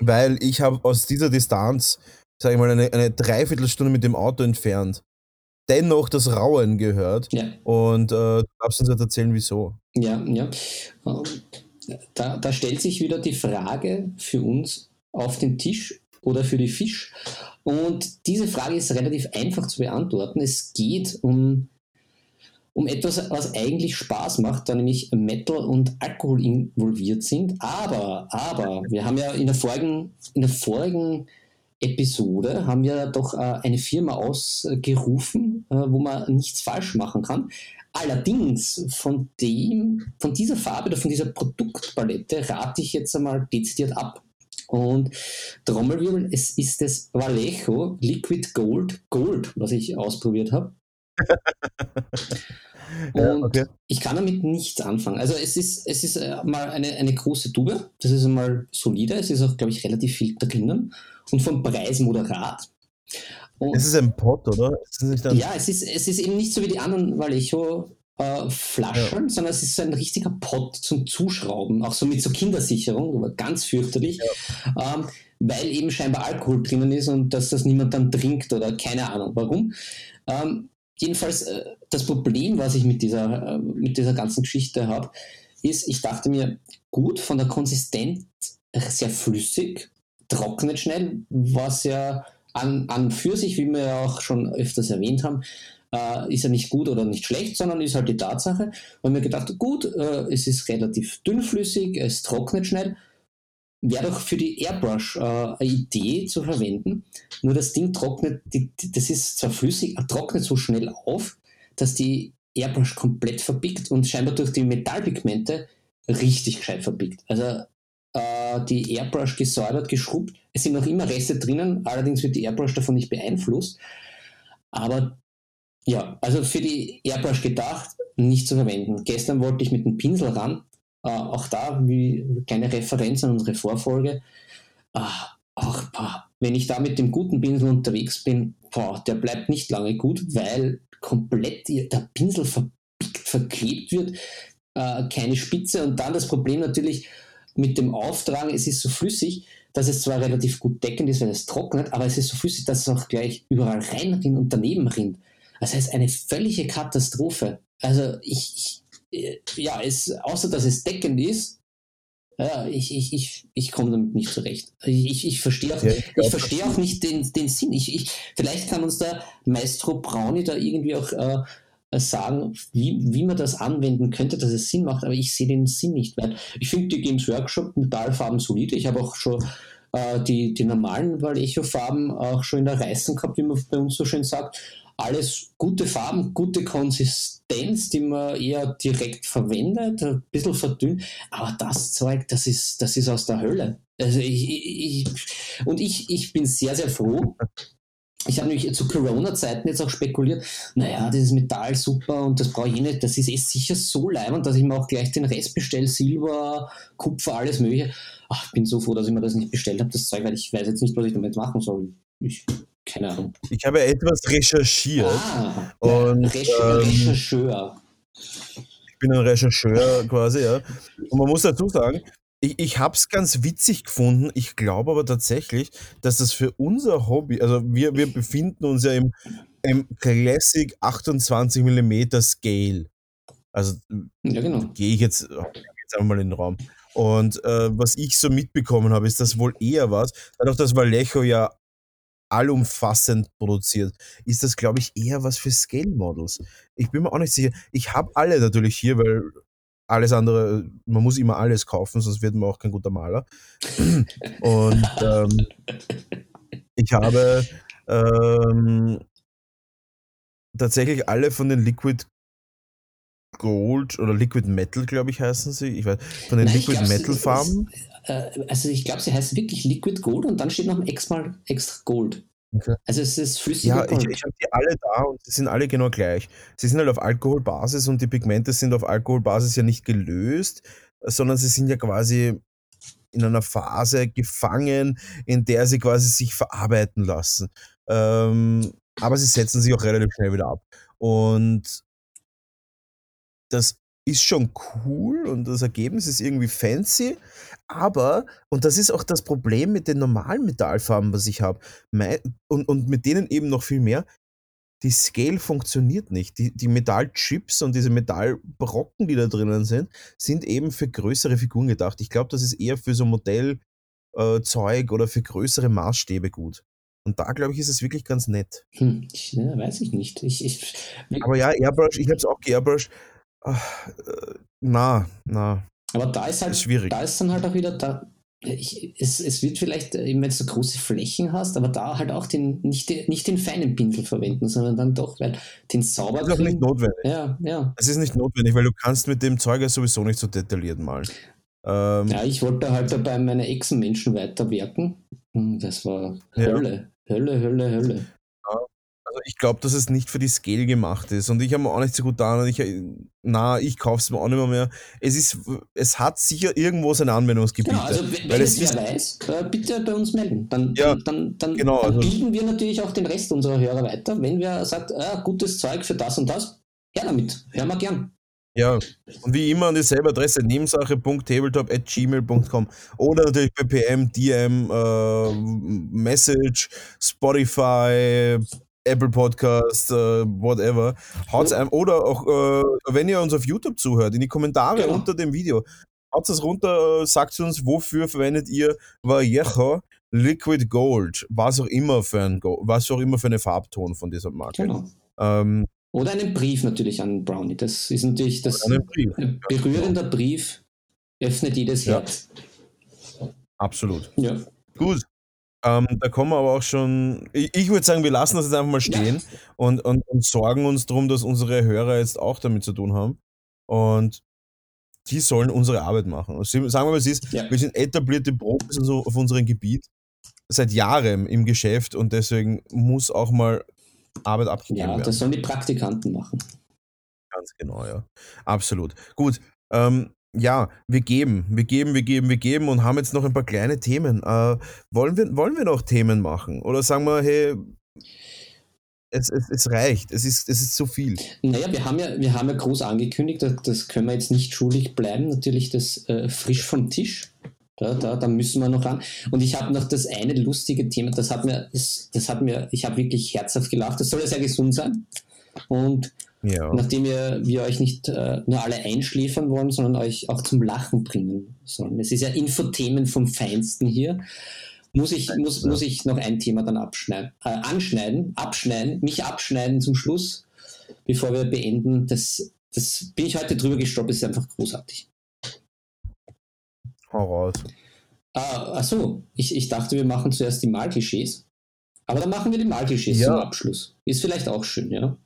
weil ich habe aus dieser Distanz, sage ich mal, eine, eine Dreiviertelstunde mit dem Auto entfernt, dennoch das Rauen gehört. Ja. Und äh, du darfst uns jetzt erzählen, wieso. Ja, ja. Da, da stellt sich wieder die Frage für uns, auf den Tisch oder für die Fisch? Und diese Frage ist relativ einfach zu beantworten. Es geht um, um etwas, was eigentlich Spaß macht, da nämlich Metal und Alkohol involviert sind. Aber, aber, wir haben ja in der vorigen, in der vorigen Episode haben wir doch äh, eine Firma ausgerufen, äh, wo man nichts falsch machen kann. Allerdings von dem, von dieser Farbe oder von dieser Produktpalette rate ich jetzt einmal dezidiert ab. Und Trommelwirbel, es ist das Vallejo Liquid Gold Gold, was ich ausprobiert habe. Und okay. ich kann damit nichts anfangen. Also es ist, es ist äh, mal eine, eine große Tube, das ist einmal solide, es ist auch, glaube ich, relativ viel drinnen und vom Preis moderat. Und es ist ein Pot, oder? Ist ja, es ist, es ist eben nicht so wie die anderen Vallejo äh, Flaschen, ja. sondern es ist so ein richtiger Pott zum Zuschrauben, auch so mit so Kindersicherung, aber ganz fürchterlich, ja. ähm, weil eben scheinbar Alkohol drinnen ist und dass das niemand dann trinkt oder keine Ahnung warum. Ähm, jedenfalls, äh, das Problem, was ich mit dieser, äh, mit dieser ganzen Geschichte habe, ist, ich dachte mir, gut, von der Konsistenz sehr flüssig, trocknet schnell, was ja an, an für sich, wie wir ja auch schon öfters erwähnt haben, äh, ist ja nicht gut oder nicht schlecht, sondern ist halt die Tatsache. Und mir gedacht, gut, äh, es ist relativ dünnflüssig, es trocknet schnell. Wäre doch für die Airbrush äh, eine Idee zu verwenden. Nur das Ding trocknet, die, das ist zwar flüssig, trocknet so schnell auf, dass die Airbrush komplett verbiegt und scheinbar durch die Metallpigmente richtig gescheit verbiegt. Also äh, die Airbrush gesäubert, geschrubbt. Es sind noch immer Reste drinnen, allerdings wird die Airbrush davon nicht beeinflusst. Aber ja, also für die Airbrush gedacht, nicht zu verwenden. Gestern wollte ich mit dem Pinsel ran, äh, auch da wie kleine Referenz an unsere Vorfolge. Ach, boah, wenn ich da mit dem guten Pinsel unterwegs bin, boah, der bleibt nicht lange gut, weil komplett der Pinsel verpickt, verklebt wird, äh, keine Spitze und dann das Problem natürlich mit dem Auftragen, es ist so flüssig, dass es zwar relativ gut deckend ist, wenn es trocknet, aber es ist so flüssig, dass es auch gleich überall reinrinnt und daneben rinnt. Das heißt, eine völlige Katastrophe. Also ich, ich äh, ja, es, außer dass es deckend ist, ja, ich, ich, ich, ich komme damit nicht zurecht. Ich, ich, ich verstehe auch, ja, ich, ich verstehe auch nicht den, den Sinn. Ich, ich, vielleicht kann uns der Maestro Brauni da irgendwie auch äh, sagen, wie, wie man das anwenden könnte, dass es Sinn macht, aber ich sehe den Sinn nicht. Weil ich finde die Games Workshop Metallfarben solide. Ich habe auch schon äh, die, die normalen Vallejo-Farben auch schon in der Reißen gehabt, wie man bei uns so schön sagt alles gute Farben, gute Konsistenz, die man eher direkt verwendet, ein bisschen verdünnt. Aber das Zeug, das ist, das ist aus der Hölle. Also ich, ich, und ich, ich bin sehr, sehr froh. Ich habe nämlich zu Corona-Zeiten jetzt auch spekuliert, naja, dieses Metall super und das brauche ich eh nicht, das ist eh sicher so leimend, dass ich mir auch gleich den Rest bestelle, Silber, Kupfer, alles mögliche. Ach, ich bin so froh, dass ich mir das nicht bestellt habe, das Zeug, weil ich weiß jetzt nicht, was ich damit machen soll. Ich keine Ahnung. Ich habe etwas recherchiert. Ah, und, ähm, Rechercheur. Ich bin ein Rechercheur quasi, ja. Und man muss dazu sagen, ich, ich habe es ganz witzig gefunden. Ich glaube aber tatsächlich, dass das für unser Hobby, also wir, wir befinden uns ja im, im Classic 28 mm Scale. Also ja, genau. gehe ich jetzt, jetzt einfach mal in den Raum. Und äh, was ich so mitbekommen habe, ist das wohl eher was, dadurch, dass Vallejo ja allumfassend produziert, ist das, glaube ich, eher was für Scale Models. Ich bin mir auch nicht sicher. Ich habe alle natürlich hier, weil alles andere, man muss immer alles kaufen, sonst wird man auch kein guter Maler. Und ähm, ich habe ähm, tatsächlich alle von den Liquid Gold oder Liquid Metal, glaube ich, heißen sie. Ich weiß, von den Nein, Liquid glaub, Metal Farben. Äh, also ich glaube, sie heißt wirklich Liquid Gold und dann steht noch ein extra, extra Gold. Okay. Also es ist flüssig. Ja, Gold. ich, ich habe die alle da und sie sind alle genau gleich. Sie sind halt auf Alkoholbasis und die Pigmente sind auf Alkoholbasis ja nicht gelöst, sondern sie sind ja quasi in einer Phase gefangen, in der sie quasi sich verarbeiten lassen. Ähm, aber sie setzen sich auch relativ schnell wieder ab. Und das ist schon cool und das Ergebnis ist irgendwie fancy, aber, und das ist auch das Problem mit den normalen Metallfarben, was ich habe, und, und mit denen eben noch viel mehr, die Scale funktioniert nicht. Die, die Metallchips und diese Metallbrocken, die da drinnen sind, sind eben für größere Figuren gedacht. Ich glaube, das ist eher für so Modellzeug äh, oder für größere Maßstäbe gut. Und da, glaube ich, ist es wirklich ganz nett. Hm, ich, ja, weiß ich nicht. Ich, ich, Aber ja, Airbrush, ich habe es auch geairbrush. Ach, äh, na, na. Aber da ist halt, ist schwierig. da ist dann halt auch wieder, da, ich, es, es wird vielleicht, äh, wenn du große Flächen hast, aber da halt auch den, nicht, den, nicht den feinen Pinsel verwenden, sondern dann doch, weil den sauber. Das ist auch nicht notwendig. Ja, ja. Es ist nicht notwendig, weil du kannst mit dem Zeug ja sowieso nicht so detailliert malen. Ähm, ja, ich wollte halt dabei meine Echsenmenschen weiterwerken. Hm, das war Hölle, ja. Hölle, Hölle, Hölle. Also ich glaube, dass es nicht für die Scale gemacht ist. Und ich habe mir auch nicht so gut da. Ich, na, ich kaufe es mir auch nicht mehr, mehr. Es ist, es hat sicher irgendwo seine Anwendungsgebiete. Genau, also wenn, wenn es wer weiß, äh, bitte bei uns melden. Dann, ja, dann, dann, genau, dann also, bilden wir natürlich auch den Rest unserer Hörer weiter. Wenn wer sagt, ah, gutes Zeug für das und das, Ja, damit. Hören wir gern. Ja, und wie immer an dieselbe Adresse nebensache.tabletop.gmail.com oder natürlich bei PM, DM, äh, Message, Spotify, Apple Podcast, äh, whatever. Haut's einem, oder auch, äh, wenn ihr uns auf YouTube zuhört, in die Kommentare Genau. unter dem Video. Haut es runter, äh, sagt uns, wofür verwendet ihr Vallejo Liquid Gold, was auch immer für ein Go was auch immer für eine Farbton von dieser Marke. Genau. Ähm, Oder einen Brief natürlich an Brownie. Das ist natürlich das Brief. ein berührender Brief, öffnet jedes Ja. Herz. Absolut. Ja. Gut. Ähm, da kommen wir aber auch schon. Ich, ich würde sagen, wir lassen das jetzt einfach mal stehen und, und, und sorgen uns darum, dass unsere Hörer jetzt auch damit zu tun haben. Und die sollen unsere Arbeit machen. Und sie- sagen wir mal, es ist, Ja. wir sind etablierte Profis und so auf unserem Gebiet seit Jahren im Geschäft und deswegen muss auch mal Arbeit abgegeben ja, werden. das sollen die Praktikanten machen. Ganz genau, ja. Absolut. Gut. Ähm, ja, wir geben, wir geben, wir geben, wir geben und haben jetzt noch ein paar kleine Themen. Äh, wollen, wir, wollen wir noch Themen machen? Oder sagen wir, hey, es, es, es reicht, es ist, es ist zu viel. Naja, wir haben ja, wir haben ja groß angekündigt, das, können wir jetzt nicht schuldig bleiben, natürlich das äh, frisch vom Tisch. Da, da, da müssen wir noch ran. Und ich habe noch das eine lustige Thema, das hat mir, das hat mir, ich habe wirklich herzhaft gelacht. Das soll ja sehr gesund sein. Und Ja. nachdem wir, wir euch nicht äh, nur alle einschläfern wollen, sondern euch auch zum Lachen bringen sollen. Es ist ja Infothemen vom Feinsten hier. Muss ich, muss, muss ich noch ein Thema dann abschneiden, äh, anschneiden, abschneiden, mich abschneiden zum Schluss, bevor wir beenden. Das, das bin ich heute drüber gestoppt, ist einfach großartig. Hau raus. Ah, ach so, ich, ich dachte, wir machen zuerst die Malklischees. Aber dann machen wir die Malklischees Ja. zum Abschluss. Ist vielleicht auch schön, ja.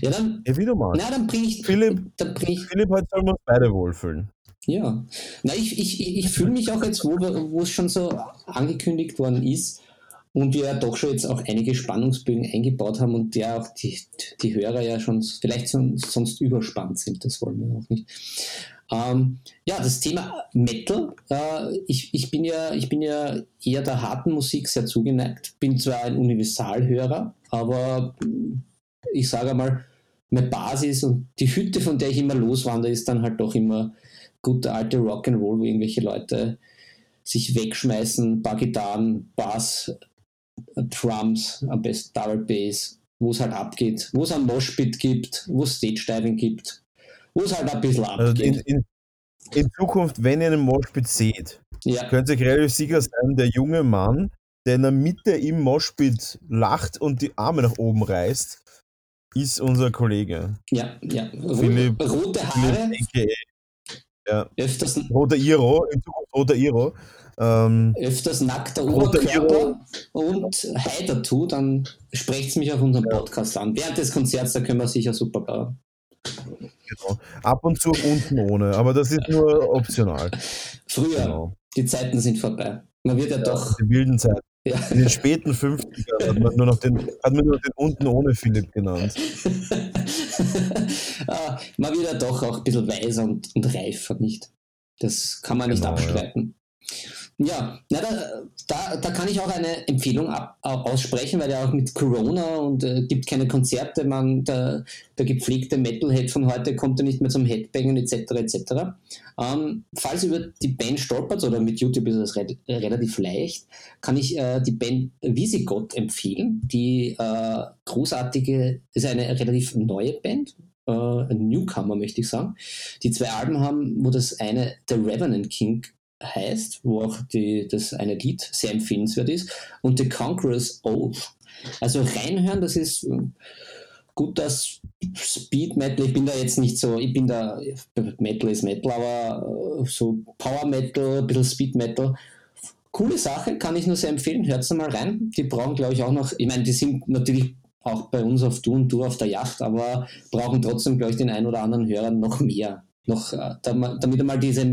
Ja, dann, Ja, wieder mal. na, dann bringe ich, Philipp, dann bring ich Philipp, heute sollen wir uns beide wohlfühlen. Ja, na, ich, ich, ich fühle mich auch jetzt, wo, es schon so angekündigt worden ist und wir ja doch schon jetzt auch einige Spannungsbögen eingebaut haben und der auch die, die Hörer ja schon vielleicht sonst, sonst überspannt sind, das wollen wir auch nicht. Ähm, ja, das Thema Metal, äh, ich, ich, bin ja, ich bin ja eher der harten Musik sehr zugeneigt, bin zwar ein Universalhörer, aber ich sage mal, meine Basis und die Hütte, von der ich immer loswandere, ist dann halt doch immer gute alte Rock'n'Roll, wo irgendwelche Leute sich wegschmeißen, paar Gitarren, Bass, Drums, am besten Double Bass, wo es halt abgeht, wo es ein Moshpit gibt, wo es Stage Diving gibt, wo es halt ein bisschen Also in, abgeht. in, in Zukunft, wenn ihr einen Moshpit seht, Ja, könnt ihr euch relativ sicher sein, der junge Mann, der in der Mitte im Moshpit lacht und die Arme nach oben reißt, ist unser Kollege. ja, ja. Philipp- Rote Haare, Philipp, aka öfters, Roter Iro, Roter Iro. Ähm, öfters nackter Oberkörper und heiter tut, dann sprecht es mich auf unserem Ja. Podcast an. Während des Konzerts, da können wir sicher super. Genau. Ab und zu unten ohne, aber das ist nur optional. Früher, Genau. die Zeiten sind vorbei. Man wird ja, doch. Die wilden Zeiten. Ja. In den späten 50ern hat man nur noch den, hat man nur noch den unten ohne Philipp genannt. ah, man wird ja doch auch ein bisschen weiser und, und reifer, nicht? Das kann man nicht Genau, ja. abstreiten. Ja, na, da, da, da kann ich auch eine Empfehlung ab, au- aussprechen, weil ja auch mit Corona und äh, gibt keine Konzerte, man, der, der gepflegte Metalhead von heute kommt ja nicht mehr zum Headbangen etc. etc. Ähm, falls ihr über die Band stolpert oder mit YouTube ist es re relativ leicht, kann ich äh, die Band Visigoth empfehlen. Die äh, großartige, ist eine relativ neue Band, äh, Newcomer möchte ich sagen, die zwei Alben haben, wo das eine The Revenant King heißt, wo auch die, das eine Lied sehr empfehlenswert ist, und The Conqueror's Oath. Also reinhören, das ist gut das Speed Metal. Ich bin da jetzt nicht so, ich bin da, Metal ist Metal, aber äh, so Power Metal, ein bisschen Speed Metal. Coole Sache, kann ich nur sehr empfehlen. Hört mal rein. Die brauchen, glaube ich, auch noch, ich meine, die sind natürlich auch bei uns auf Tour und Tour auf der Yacht, aber brauchen trotzdem, glaube ich, den einen oder anderen Hörer noch mehr. Noch, äh, dam- damit einmal diese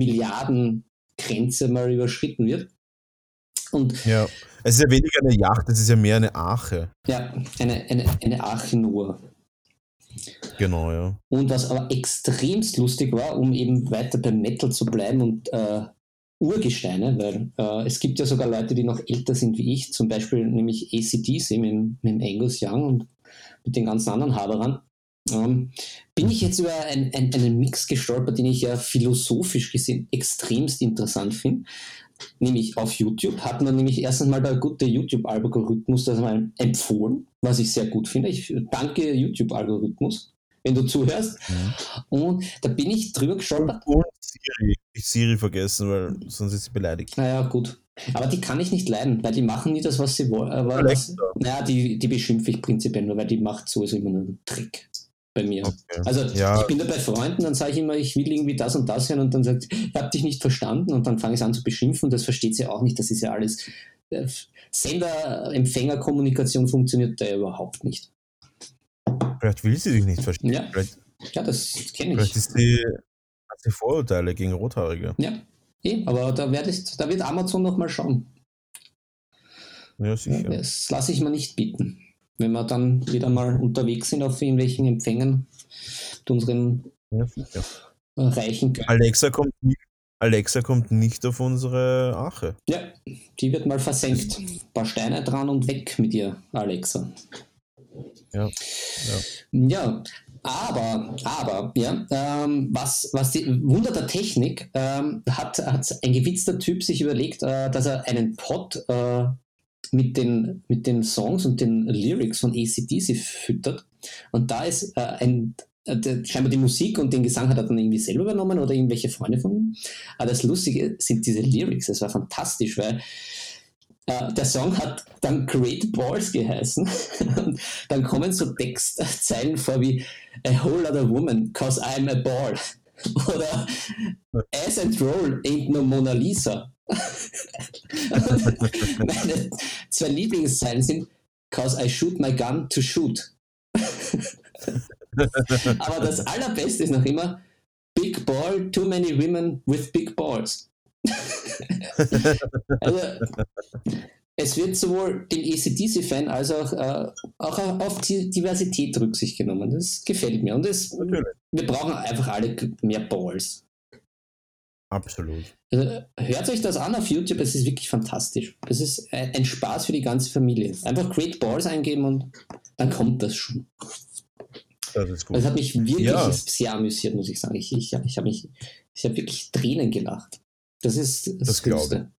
Milliardengrenze mal überschritten wird. Und Ja. Es ist ja weniger eine Yacht, es ist ja mehr eine Arche. ja, eine, eine, eine Arche nur. Genau, ja. Und was aber extremst lustig war, um eben weiter beim Metal zu bleiben und äh, Urgesteine, weil äh, es gibt ja sogar Leute, die noch älter sind wie ich, zum Beispiel nämlich ACDC mit, dem- mit dem Angus Young und mit den ganzen anderen Haberern. Ähm, bin ich jetzt über ein, ein, einen Mix gestolpert, den ich ja philosophisch gesehen extremst interessant finde. Nämlich auf YouTube hat man nämlich erstens mal der gute YouTube-Algorithmus das mal empfohlen, was ich sehr gut finde. Ich danke YouTube-Algorithmus, wenn du zuhörst. Mhm. Und da bin ich drüber gestolpert. Und Siri. Ich Siri vergessen, weil sonst ist sie beleidigt. Naja, gut. Aber die kann ich nicht leiden, weil die machen nie das, was sie wollen. Aber was, naja, die, die beschimpfe ich prinzipiell nur, weil die macht sowieso immer nur einen Trick bei mir. Okay. Also ja. ich bin da bei Freunden, dann sage ich immer, ich will irgendwie das und das hören und dann sagt, ich habe dich nicht verstanden und dann fange ich an zu beschimpfen und das versteht sie auch nicht, das ist ja alles. Äh, Sender-Empfänger-Kommunikation funktioniert da überhaupt nicht. Vielleicht will sie dich nicht verstehen. Ja, vielleicht, ja das kenne ich. Vielleicht ist sie, hat sie Vorurteile gegen Rothaarige. Ja, eh, aber da, ich, da wird Amazon noch mal schauen. Ja, sicher. Das lasse ich mir nicht bieten wenn wir dann wieder mal unterwegs sind auf irgendwelchen Empfängen mit unseren ja, äh, reichen Alexa kommt, nicht, Alexa kommt nicht auf unsere Ache. Ja, die wird mal versenkt. Ein paar Steine dran und weg mit ihr, Alexa. Ja. Ja, ja aber, aber, ja, ähm, was, was die Wunder der Technik ähm, hat, hat ein gewitzter Typ sich überlegt, äh, dass er einen Pod äh, mit den, mit den Songs und den Lyrics von ACDC füttert. Und da ist äh, ein, äh, scheinbar die Musik und den Gesang hat er dann irgendwie selber übernommen oder irgendwelche Freunde von ihm. Aber das Lustige sind diese Lyrics. Es war fantastisch, weil äh, der Song hat dann Great Balls geheißen. und dann kommen so Textzeilen vor wie A whole other woman, cause I'm a ball. Oder As and Roll ain't no Mona Lisa. Meine zwei Lieblingszeilen sind Cause I shoot my gun to shoot. Aber das allerbeste ist noch immer Big Ball, too many women with big balls. also, es wird sowohl dem ACDC fan als auch, äh, auch auf die Diversität Rücksicht genommen. Das gefällt mir. Und das, wir brauchen einfach alle mehr Balls. Absolut. Also, hört euch das an auf YouTube, es ist wirklich fantastisch. Es ist ein Spaß für die ganze Familie. Einfach Great Balls eingeben und dann kommt das schon. Das ist gut. Das hat mich wirklich ja. sehr amüsiert, muss ich sagen. Ich, ich, ich habe mich, ich habe wirklich Tränen gelacht. Das ist das, das Coolste.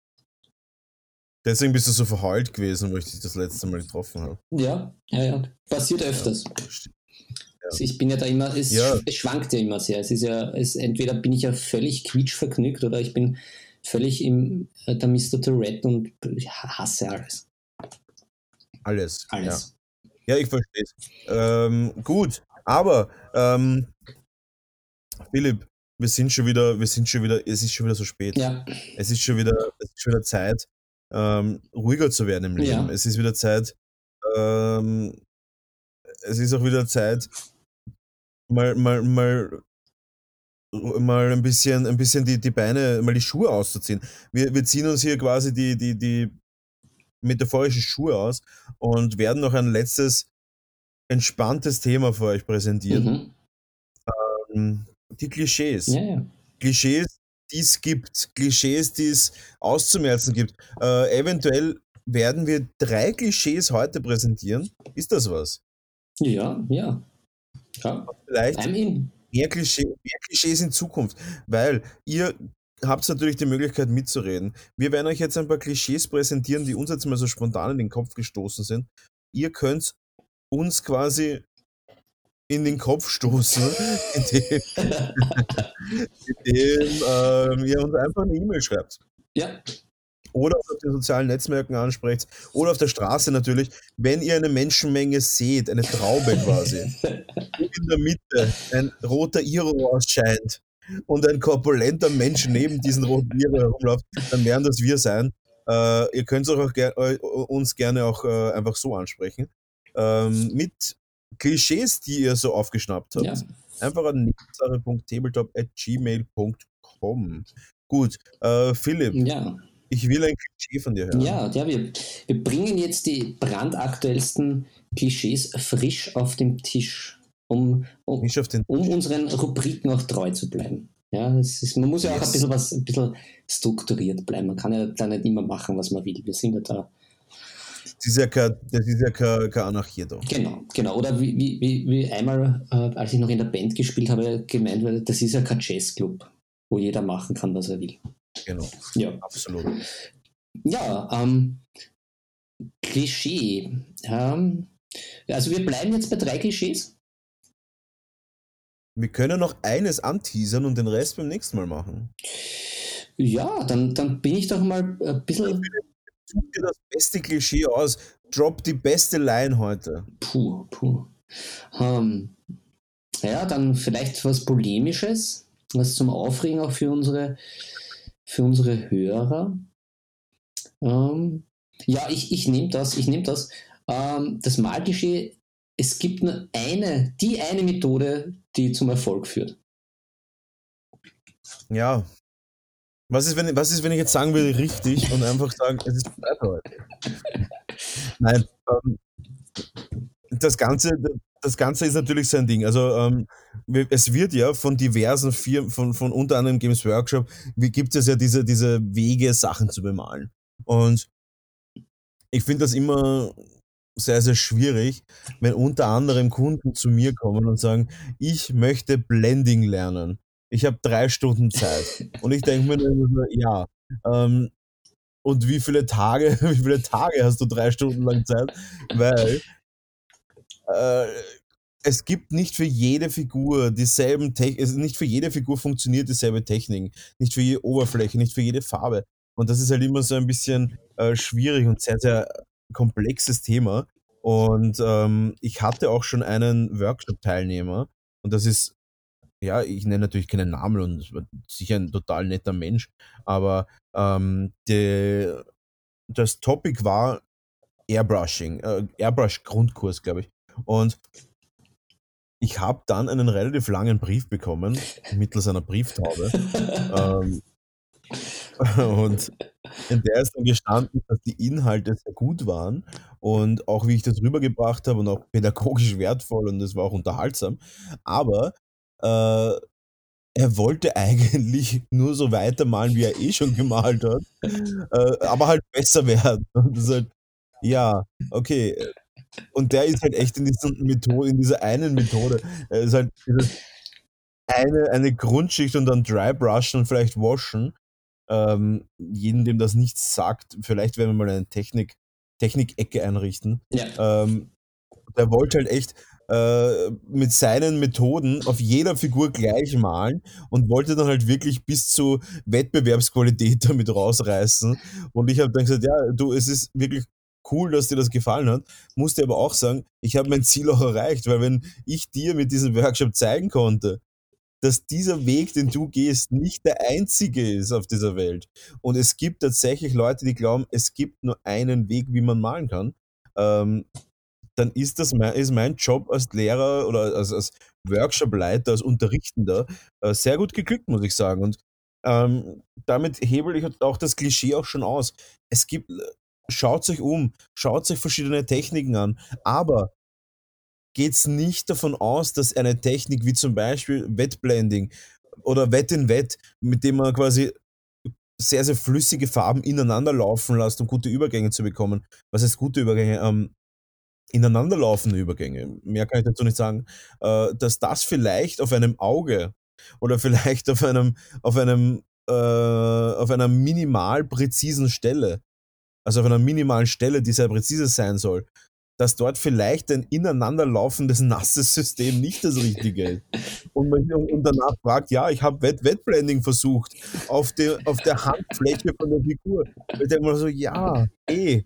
Deswegen bist du so verheult gewesen, wo ich dich das letzte Mal getroffen habe. Ja, ja, ja. Passiert öfters. Ja. Also ich bin ja da immer, es, ja. es, schwankt ja immer sehr. Es ist ja, es, entweder bin ich ja völlig quietschvergnügt oder ich bin völlig im äh, der Mr. Tourette und hasse alles. Alles. Alles. Ja, ja ich verstehe es. Ähm, gut, aber ähm, Philipp, wir sind schon wieder, wir sind schon wieder, es ist schon wieder so spät. Ja. Es ist schon wieder, es ist schon wieder Zeit, ähm, ruhiger zu werden im Leben. Ja. Es ist wieder Zeit, ähm, es ist auch wieder Zeit, mal, mal, mal, mal ein bisschen, ein bisschen die, die Beine, mal die Schuhe auszuziehen. Wir, wir ziehen uns hier quasi die, die, die metaphorischen Schuhe aus und werden noch ein letztes entspanntes Thema für euch präsentieren. Mhm. Ähm, die Klischees. Ja, ja. Klischees, die es gibt, Klischees, die es auszumerzen gibt. Äh, eventuell werden wir drei Klischees heute präsentieren. Ist das was? Ja, ja. Ja. Vielleicht mehr, Klischee, mehr Klischees in Zukunft, weil ihr habt natürlich die Möglichkeit mitzureden. Wir werden euch jetzt ein paar Klischees präsentieren, die uns jetzt mal so spontan in den Kopf gestoßen sind. Ihr könnt uns quasi in den Kopf stoßen, indem, indem ähm, ihr uns einfach eine E-Mail schreibt. Ja. Oder auf den sozialen Netzwerken ansprecht. Oder auf der Straße natürlich. Wenn ihr eine Menschenmenge seht, eine Traube quasi, in der Mitte ein roter Iro ausscheint und ein korpulenter Mensch neben diesen roten Iro herumläuft, dann werden das wir sein. Äh, ihr könnt auch ger uns gerne auch äh, einfach so ansprechen. Ähm, mit Klischees, die ihr so aufgeschnappt habt. Ja. Einfach an nebensache.tabletop.gmail.com. Gut, äh, Philipp. Ja. Ich will ein Klischee von dir hören. Ja, ja wir, wir bringen jetzt die brandaktuellsten Klischees frisch auf den Tisch, um, um, um unseren Rubriken auch treu zu bleiben. Ja, ist, man muss ja yes. auch ein bisschen was, ein bisschen strukturiert bleiben. Man kann ja da nicht immer machen, was man will. Wir sind ja da Das ist ja kein, das ist ja kein, kein Anarchie da. Genau, genau. Oder wie, wie, wie einmal, äh, als ich noch in der Band gespielt habe, gemeint, das ist ja kein Jazzclub, wo jeder machen kann, was er will. Genau. Ja. Absolut. Ja, ähm, Klischee. Ähm, also wir bleiben jetzt bei drei Klischees. Wir können noch eines anteasern und den Rest beim nächsten Mal machen. Ja, dann, dann bin ich doch mal ein bisschen. Such dir das beste Klischee aus. Drop die beste Line heute. Puh, puh. Um, ja, dann vielleicht was Polemisches, was zum Aufregen auch für unsere, für unsere Hörer. Um, ja, ich, ich nehme das, ich nehme das. Um, das Malklischee, es gibt nur eine, die eine Methode, die zum Erfolg führt. Ja, was ist, wenn, was ist, wenn ich jetzt sagen würde, richtig und einfach sagen, es ist heute? Nein, ähm, das, Ganze, das Ganze ist natürlich so ein Ding. Also, ähm, es wird ja von diversen Firmen, von, von unter anderem Games Workshop, gibt es ja diese, diese Wege, Sachen zu bemalen. Und ich finde das immer sehr, sehr schwierig, wenn unter anderem Kunden zu mir kommen und sagen, ich möchte Blending lernen ich habe drei Stunden Zeit. Und ich denke mir nur so, ja, ähm, und wie viele Tage, wie viele Tage hast du drei Stunden lang Zeit? Weil äh, es gibt nicht für jede Figur dieselben Techniken, nicht für jede Figur funktioniert dieselbe Technik, nicht für jede Oberfläche, nicht für jede Farbe. Und das ist halt immer so ein bisschen äh, schwierig und sehr, sehr komplexes Thema. Und ähm, ich hatte auch schon einen Workshop-Teilnehmer, und das ist ja, ich nenne natürlich keinen Namen und sicher ein total netter Mensch, aber ähm, die, das Topic war Airbrushing, äh, Airbrush-Grundkurs, glaube ich. Und ich habe dann einen relativ langen Brief bekommen, mittels einer Brieftaube. ähm, und in der ist dann gestanden, dass die Inhalte sehr gut waren und auch wie ich das rübergebracht habe und auch pädagogisch wertvoll und es war auch unterhaltsam. Aber äh, er wollte eigentlich nur so weitermalen, wie er eh schon gemalt hat, äh, aber halt besser werden. Und das halt, ja, okay. Und der ist halt echt in, diesen Methode, in dieser einen Methode. Er ist halt eine, eine Grundschicht und dann dry brushen und vielleicht waschen. Ähm, jeden, dem das nichts sagt, vielleicht werden wir mal eine Technik, Technik-Ecke einrichten. Ja. Ähm, der wollte halt echt äh, mit seinen Methoden auf jeder Figur gleich malen und wollte dann halt wirklich bis zu Wettbewerbsqualität damit rausreißen. Und ich habe dann gesagt, ja, du, es ist wirklich cool, dass dir das gefallen hat. Musste aber auch sagen, ich habe mein Ziel auch erreicht, weil wenn ich dir mit diesem Workshop zeigen konnte, dass dieser Weg, den du gehst, nicht der einzige ist auf dieser Welt. Und es gibt tatsächlich Leute, die glauben, es gibt nur einen Weg, wie man malen kann. Ähm, dann ist das mein, ist mein Job als Lehrer oder als, als Workshop-Leiter, als Unterrichtender äh, sehr gut geglückt, muss ich sagen. Und ähm, damit hebel ich auch das Klischee auch schon aus. Es gibt, schaut euch um, schaut euch verschiedene Techniken an, aber geht es nicht davon aus, dass eine Technik wie zum Beispiel Wettblending oder Wett in Wett, mit dem man quasi sehr, sehr flüssige Farben ineinander laufen lässt, um gute Übergänge zu bekommen. Was heißt gute Übergänge? Ähm, ineinanderlaufende Übergänge, mehr kann ich dazu nicht sagen, äh, dass das vielleicht auf einem Auge oder vielleicht auf einem, auf einem, äh, auf einer minimal präzisen Stelle, also auf einer minimalen Stelle, die sehr präzise sein soll, dass dort vielleicht ein ineinanderlaufendes nasses System nicht das Richtige ist. Und man und danach fragt, ja, ich habe Wet Wetblending versucht auf, der auf der Handfläche von der Figur. Ich denke mal so, ja, eh,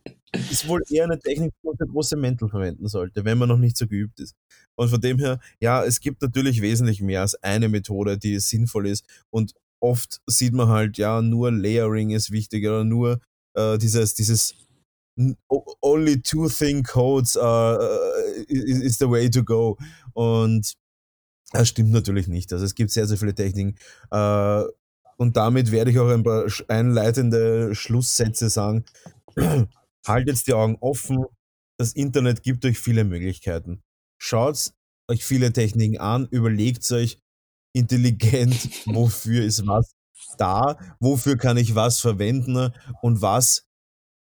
ist wohl eher eine Technik, die man für große Mäntel verwenden sollte, wenn man noch nicht so geübt ist. Und von dem her, ja, es gibt natürlich wesentlich mehr als eine Methode, die sinnvoll ist. Und oft sieht man halt, ja, nur Layering ist wichtig oder nur äh, dieses, dieses only two thing codes uh, is, is the way to go. Und das stimmt natürlich nicht. Also es gibt sehr, sehr viele Techniken. Äh, und damit werde ich auch ein paar einleitende Schlusssätze sagen. Haltet die Augen offen. Das Internet gibt euch viele Möglichkeiten. Schaut euch viele Techniken an, überlegt euch intelligent, wofür ist was da, wofür kann ich was verwenden und was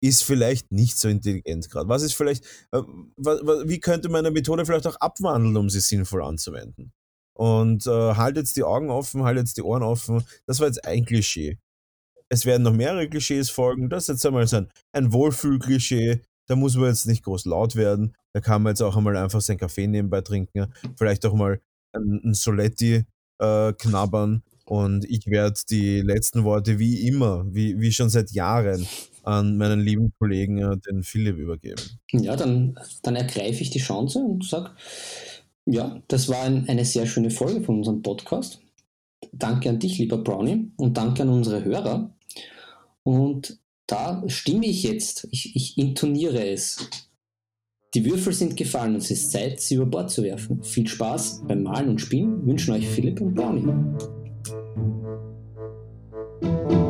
ist vielleicht nicht so intelligent gerade? Was ist vielleicht, äh, wie könnte man eine Methode vielleicht auch abwandeln, um sie sinnvoll anzuwenden? Und äh, haltet die Augen offen, haltet die Ohren offen. Das war jetzt ein Klischee. Es werden noch mehrere Klischees folgen. Das ist jetzt einmal so ein, ein Wohlfühl-Klischee. Da muss man jetzt nicht groß laut werden. Da kann man jetzt auch einmal einfach seinen Kaffee nebenbei trinken. Vielleicht auch mal ein, ein Soletti äh, knabbern. Und ich werde die letzten Worte wie immer, wie, wie schon seit Jahren, an meinen lieben Kollegen, äh, den Philipp, übergeben. Ja, dann, dann ergreife ich die Chance und sage, ja, das war ein, eine sehr schöne Folge von unserem Podcast. Danke an dich, lieber Brownie, und danke an unsere Hörer. Und da stimme ich jetzt, ich, ich intoniere es. Die Würfel sind gefallen und es ist Zeit, sie über Bord zu werfen. Viel Spaß beim Malen und Spielen wünschen euch Philipp und Brownie. Thank you.